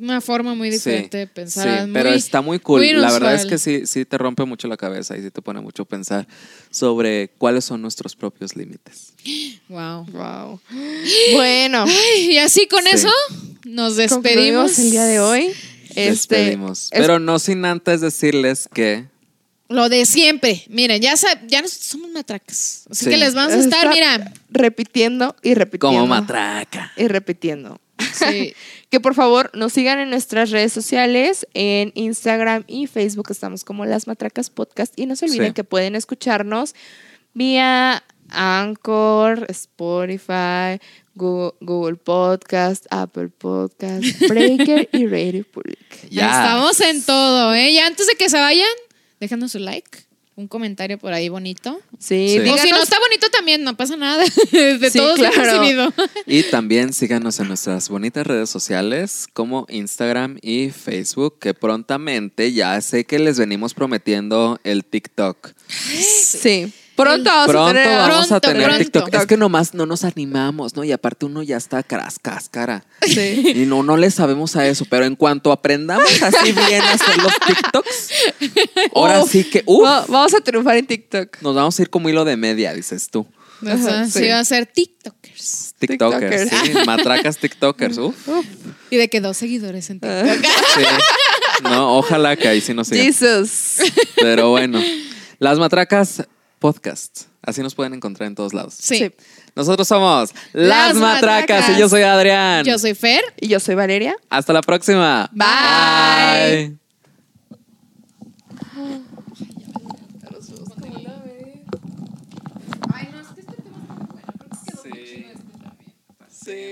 Una forma muy sí, diferente de pensar. sí, pero muy- está muy cool. muy La verdad es que sí, sí te rompe mucho la cabeza y sí te pone mucho a pensar sobre cuáles son nuestros propios límites. Wow. Wow. Bueno, Ay, y así con Sí. eso nos concluimos despedimos el día de hoy. Este, Despedimos. es- Pero no sin antes decirles que Lo de siempre. Miren, ya, ya somos matracas. Así Sí. que les vamos a estar, Está mira. Repitiendo y repitiendo. Como matraca. Y repitiendo. Sí. Que por favor nos sigan en nuestras redes sociales, en Instagram y Facebook estamos como Las Matracas Podcast y no se olviden Sí. que pueden escucharnos vía Anchor, Spotify, Google, Google Podcast, Apple Podcast, Breaker y Radio Public. Ya. Estamos en todo, ¿eh? Ya antes de que se vayan, déjanos su like, un comentario por ahí bonito. Sí, Sí. O si no está bonito también, no pasa nada. De Sí, todos claro. recibido. Y también síganos en nuestras bonitas redes sociales como Instagram y Facebook, que prontamente ya sé que les venimos prometiendo el TikTok. Sí. Pronto vamos Pronto a tener vamos a Pronto, tener pronto. TikTok. Es que nomás no nos animamos, ¿no? Y aparte uno ya está cras- cáscara. Sí. Y no, no le sabemos a eso, pero en cuanto aprendamos así bien a hacer los TikToks, ahora Uf. sí que, uf, Va- Vamos a triunfar en TikTok. nos vamos a ir como hilo de media, dices tú. Ajá, sí. sí. va a ser TikTokers. TikTokers, TikTokers. sí, matracas TikTokers, uf. Y de que dos seguidores en Ah. TikTok. Sí. No, ojalá que ahí sí nos sigan. Jesus. Pero bueno, las matracas Podcast. Así nos pueden encontrar en todos lados. Sí. Nosotros somos Las, Matracas. Y yo soy Adrián. Yo soy Fer. Y yo soy Valeria. Hasta la próxima. Bye. Bye. Sí.